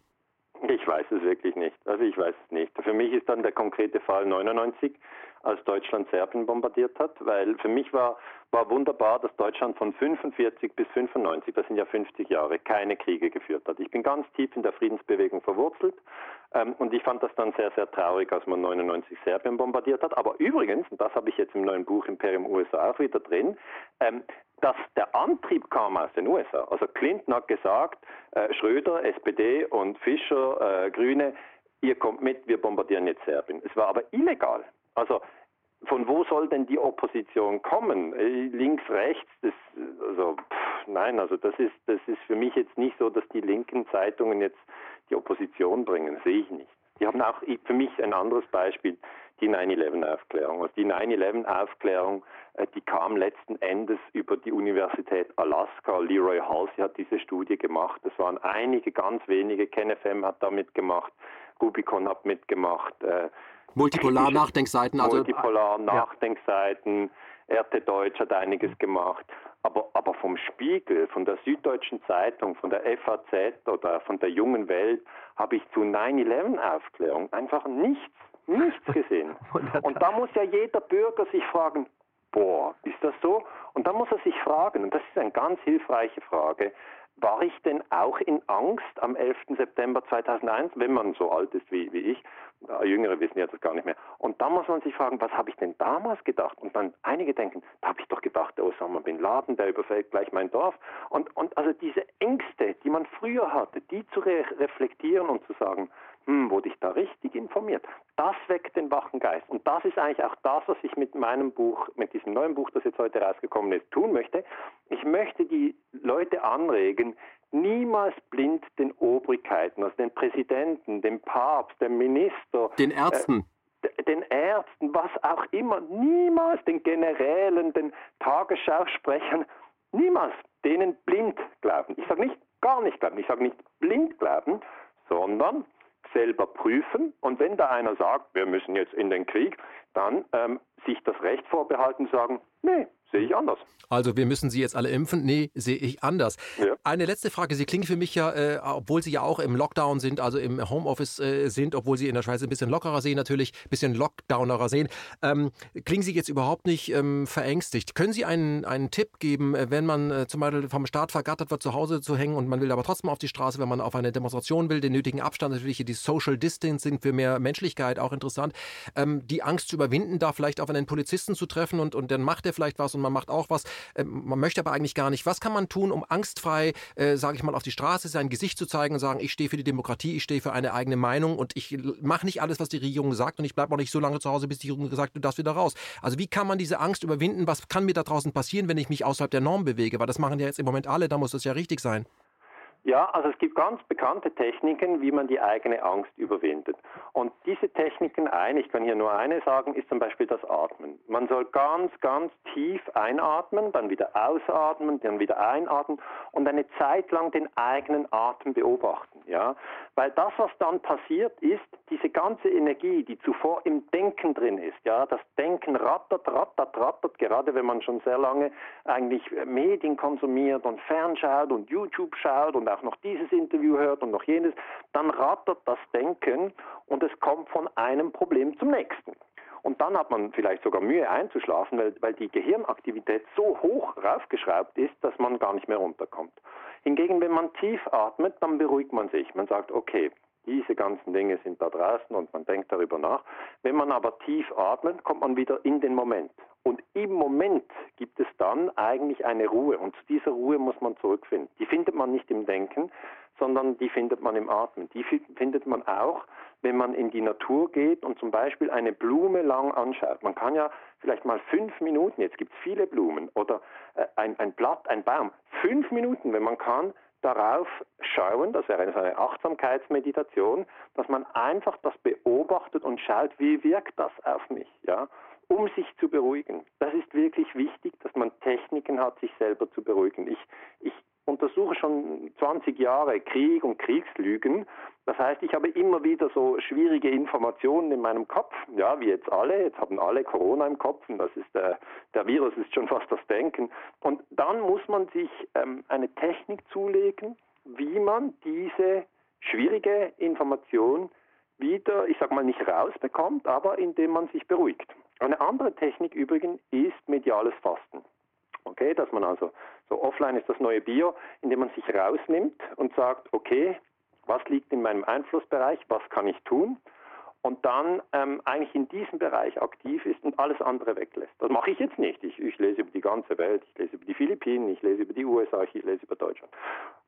Ich weiß es wirklich nicht. Also ich weiß es nicht. Für mich ist dann der konkrete Fall 99 als Deutschland Serbien bombardiert hat, weil für mich war, war wunderbar, dass Deutschland von 45 bis 95, das sind ja 50 Jahre, keine Kriege geführt hat. Ich bin ganz tief in der Friedensbewegung verwurzelt ähm, und ich fand das dann sehr, sehr traurig, als man 99 Serbien bombardiert hat. Aber übrigens, und das habe ich jetzt im neuen Buch Imperium USA auch wieder drin, ähm, dass der Antrieb kam aus den USA. Also Clinton hat gesagt, äh, Schröder, SPD und Fischer, äh, Grüne, ihr kommt mit, wir bombardieren jetzt Serbien. Es war aber illegal. Also von wo soll denn die Opposition kommen? Äh, links, rechts, das, also pff, nein, also das ist, das ist für mich jetzt nicht so, dass die linken Zeitungen jetzt die Opposition bringen, sehe ich nicht. Die haben auch für mich ein anderes Beispiel, die 9-11-Aufklärung. Also die 9-11-Aufklärung, äh, die kam letzten Endes über die Universität Alaska. Leroy Halsey hat diese Studie gemacht. Es waren einige, ganz wenige. KenFM hat da mitgemacht, Rubicon hat mitgemacht. Äh, Multipolar-Nachdenkseiten. Also, Multipolar-Nachdenkseiten. Ja. RT Deutsch hat einiges gemacht. Aber, aber vom Spiegel, von der Süddeutschen Zeitung, von der FAZ oder von der Jungen Welt habe ich zu 9-11-Aufklärung einfach nichts, nichts gesehen. Und da muss ja jeder Bürger sich fragen, boah, ist das so? Und da muss er sich fragen, und das ist eine ganz hilfreiche Frage, war ich denn auch in Angst am 11. September 2001, wenn man so alt ist wie, wie ich? Jüngere wissen jetzt das gar nicht mehr. Und da muss man sich fragen, was habe ich denn damals gedacht? Und dann einige denken, da habe ich doch gedacht, der Osama Bin Laden, der überfällt gleich mein Dorf. Und, und also diese Ängste, die man früher hatte, die zu re reflektieren und zu sagen, hm, wurde ich da richtig informiert? Das weckt den wachen Geist. Und das ist eigentlich auch das, was ich mit meinem Buch, mit diesem neuen Buch, das jetzt heute rausgekommen ist, tun möchte. Ich möchte die Leute anregen, niemals blind den Obrigkeiten, also den Präsidenten, dem Papst, dem Minister, den Ärzten. Äh, den Ärzten, was auch immer, niemals den Generälen, den Tagesschausprechern, niemals denen blind glauben. Ich sage nicht gar nicht glauben, ich sage nicht blind glauben, sondern selber prüfen. Und wenn da einer sagt, wir müssen jetzt in den Krieg, dann ähm, sich das Recht vorbehalten, sagen, nee, sehe ich anders. Also wir müssen Sie jetzt alle impfen? Nee, sehe ich anders. Ja. Eine letzte Frage. Sie klingen für mich ja, äh, obwohl Sie ja auch im Lockdown sind, also im Homeoffice äh, sind, obwohl Sie in der Schweiz ein bisschen lockerer sehen natürlich, ein bisschen Lockdownerer sehen, ähm, klingen Sie jetzt überhaupt nicht ähm, verängstigt. Können Sie einen, einen Tipp geben, äh, wenn man äh, zum Beispiel vom Staat vergattert wird, zu Hause zu hängen und man will aber trotzdem auf die Straße, wenn man auf eine Demonstration will, den nötigen Abstand, natürlich die Social Distancing für mehr Menschlichkeit auch interessant, ähm, die Angst zu überwinden, da vielleicht auf einen Polizisten zu treffen und, und dann macht er vielleicht was und man macht auch was. Äh, man möchte aber eigentlich gar nicht. Was kann man tun, um angstfrei, äh, sage ich mal, auf die Straße sein Gesicht zu zeigen und sagen, ich stehe für die Demokratie, ich stehe für eine eigene Meinung und ich mache nicht alles, was die Regierung sagt und ich bleibe auch nicht so lange zu Hause, bis die Regierung sagt, du darfst wieder raus. Also wie kann man diese Angst überwinden? Was kann mir da draußen passieren, wenn ich mich außerhalb der Norm bewege? Weil das machen ja jetzt im Moment alle, da muss es ja richtig sein. Ja, also es gibt ganz bekannte Techniken, wie man die eigene Angst überwindet. Und diese Techniken, ein, ich kann hier nur eine sagen, ist zum Beispiel das Atmen. Man soll ganz, ganz tief einatmen, dann wieder ausatmen, dann wieder einatmen und eine Zeit lang den eigenen Atem beobachten. Ja? Weil das, was dann passiert, ist diese ganze Energie, die zuvor im Denken drin ist. Ja? Das Denken rattert, rattert, rattert, gerade wenn man schon sehr lange eigentlich Medien konsumiert und fernschaut und YouTube schaut und auch noch dieses Interview hört und noch jenes, dann rattert das Denken und es kommt von einem Problem zum nächsten. Und dann hat man vielleicht sogar Mühe einzuschlafen, weil, weil die Gehirnaktivität so hoch raufgeschraubt ist, dass man gar nicht mehr runterkommt. Hingegen, wenn man tief atmet, dann beruhigt man sich. Man sagt, okay, diese ganzen Dinge sind da draußen und man denkt darüber nach. Wenn man aber tief atmet, kommt man wieder in den Moment. Und im Moment gibt es dann eigentlich eine Ruhe. Und zu dieser Ruhe muss man zurückfinden. Die findet man nicht im Denken, sondern die findet man im Atmen. Die findet man auch, wenn man in die Natur geht und zum Beispiel eine Blume lang anschaut. Man kann ja vielleicht mal fünf Minuten, jetzt gibt es viele Blumen, oder äh, ein, ein Blatt, ein Baum, fünf Minuten, wenn man kann, darauf schauen, das wäre eine Achtsamkeitsmeditation, dass man einfach das beobachtet und schaut, wie wirkt das auf mich, ja, um sich zu beruhigen. Das ist wirklich wichtig, dass man Techniken hat, sich selber zu beruhigen. Ich, ich untersuche schon 20 Jahre Krieg und Kriegslügen. Das heißt, ich habe immer wieder so schwierige Informationen in meinem Kopf, ja, wie jetzt alle. Jetzt haben alle Corona im Kopf und das ist der, der Virus ist schon fast das Denken. Und dann muss man sich ähm, eine Technik zulegen, wie man diese schwierige Information wieder, ich sag mal, nicht rausbekommt, aber indem man sich beruhigt. Eine andere Technik übrigens ist mediales Fasten. Okay, dass man also so offline ist das neue Bio, indem man sich rausnimmt und sagt, okay, was liegt in meinem Einflussbereich, was kann ich tun? Und dann ähm, eigentlich in diesem Bereich aktiv ist und alles andere weglässt. Das mache ich jetzt nicht. Ich, ich lese über die ganze Welt, ich lese über die Philippinen, ich lese über die USA, ich lese über Deutschland.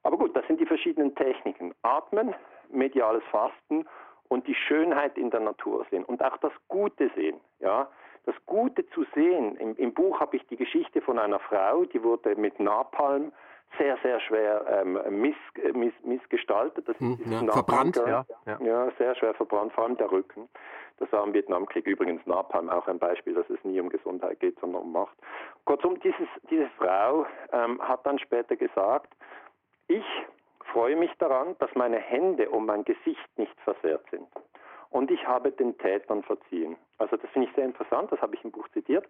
Aber gut, das sind die verschiedenen Techniken. Atmen, mediales Fasten und die Schönheit in der Natur sehen und auch das Gute sehen. Ja, das Gute zu sehen, im, im Buch habe ich die Geschichte von einer Frau, die wurde mit Napalm sehr, sehr schwer ähm, miss, miss, missgestaltet. Das hm, ja, verbrannt, ja, ja. ja, sehr schwer verbrannt, vor allem der Rücken. Das war im Vietnamkrieg übrigens Napalm auch ein Beispiel, dass es nie um Gesundheit geht, sondern um Macht. Kurzum, dieses, diese Frau ähm, hat dann später gesagt, ich freue mich daran, dass meine Hände um mein Gesicht nicht versehrt sind und ich habe den Tätern verziehen. Also das finde ich sehr interessant, das habe ich im Buch zitiert.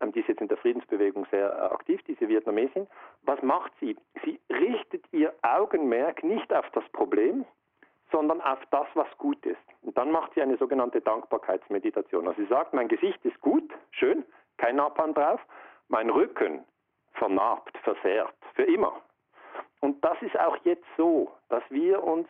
Ähm, die ist jetzt in der Friedensbewegung sehr äh, aktiv, diese Vietnamesin. Was macht sie? Sie richtet ihr Augenmerk nicht auf das Problem, sondern auf das, was gut ist. Und dann macht sie eine sogenannte Dankbarkeitsmeditation. Also sie sagt, mein Gesicht ist gut, schön, kein Napalm drauf, mein Rücken vernarbt, versehrt, für immer. Und das ist auch jetzt so, dass wir uns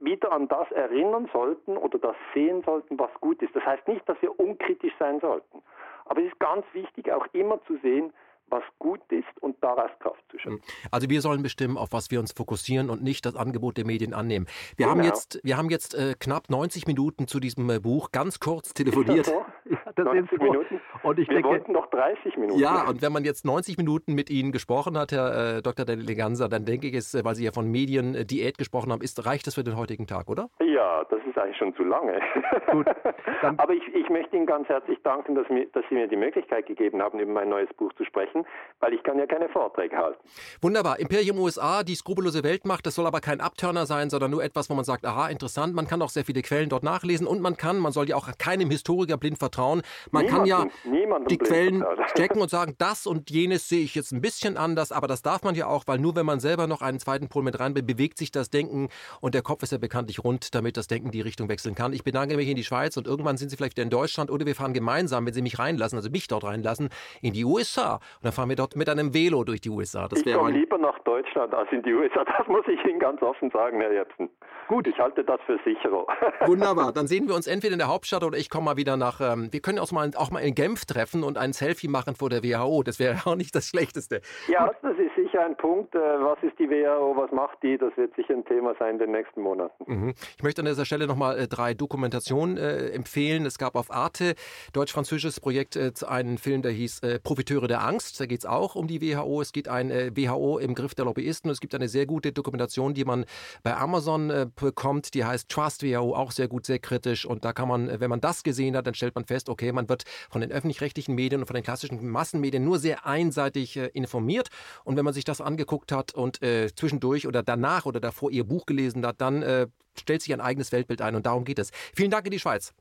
wieder an das erinnern sollten oder das sehen sollten, was gut ist. Das heißt nicht, dass wir unkritisch sein sollten. Aber es ist ganz wichtig, auch immer zu sehen, was gut ist und daraus Kraft zu schöpfen. Hm. Also wir sollen bestimmen, auf was wir uns fokussieren und nicht das Angebot der Medien annehmen. Wir genau. haben jetzt, wir haben jetzt äh, knapp 90 Minuten zu diesem äh, Buch ganz kurz telefoniert. Ist das so? Ja, das 90 so. Minuten? Und ich wir denke, wollten noch 30 Minuten. Ja, und wenn man jetzt 90 Minuten mit Ihnen gesprochen hat, Herr äh, Dr. Deleganza, dann denke ich, es, äh, weil Sie ja von Mediendiät äh, gesprochen haben, ist, reicht das für den heutigen Tag, oder? Ja, das ist eigentlich schon zu lange. Gut, Aber ich, ich möchte Ihnen ganz herzlich danken, dass, mir, dass Sie mir die Möglichkeit gegeben haben, über mein neues Buch zu sprechen halten, weil ich kann ja keine Vorträge halten. Wunderbar. Imperium USA, die skrupellose Weltmacht, das soll aber kein Abturner sein, sondern nur etwas, wo man sagt, aha, interessant, man kann auch sehr viele Quellen dort nachlesen und man kann, man soll ja auch keinem Historiker blind vertrauen, man niemanden, kann ja die Quellen checken und sagen, das und jenes sehe ich jetzt ein bisschen anders, aber das darf man ja auch, weil nur wenn man selber noch einen zweiten Pol mit rein bewegt sich das Denken und der Kopf ist ja bekanntlich rund, damit das Denken die Richtung wechseln kann. Ich bedanke mich in die Schweiz und irgendwann sind Sie vielleicht wieder in Deutschland oder wir fahren gemeinsam, wenn Sie mich reinlassen, also mich dort reinlassen, in die USA. Und dann fahren wir dort mit einem Velo durch die USA. Das ich komme lieber nach Deutschland als in die USA. Das muss ich Ihnen ganz offen sagen, Herr Jepsen. Gut. Ich halte das für sicherer. Wunderbar. Dann sehen wir uns entweder in der Hauptstadt oder ich komme mal wieder nach, ähm, wir können uns mal, auch mal in Genf treffen und ein Selfie machen vor der WHO. Das wäre auch nicht das Schlechteste. Ja, Gut. das ist sicher ein Punkt. Äh, was ist die WHO, was macht die? Das wird sicher ein Thema sein in den nächsten Monaten. Mhm. Ich möchte an dieser Stelle nochmal äh, drei Dokumentationen äh, empfehlen. Es gab auf Arte, deutsch-französisches Projekt, äh, einen Film, der hieß Profiteure der Angst. Da geht es auch um die WHO. Es geht ein äh, WHO im Griff der Lobbyisten. Es gibt eine sehr gute Dokumentation, die man bei Amazon bekommt. Die heißt Trust WHO, auch sehr gut, sehr kritisch. Und da kann man, wenn man das gesehen hat, dann stellt man fest, okay, man wird von den öffentlich-rechtlichen Medien und von den klassischen Massenmedien nur sehr einseitig informiert. Und wenn man sich das angeguckt hat und äh, zwischendurch oder danach oder davor ihr Buch gelesen hat, dann äh, stellt sich ein eigenes Weltbild ein und darum geht es. Vielen Dank in die Schweiz.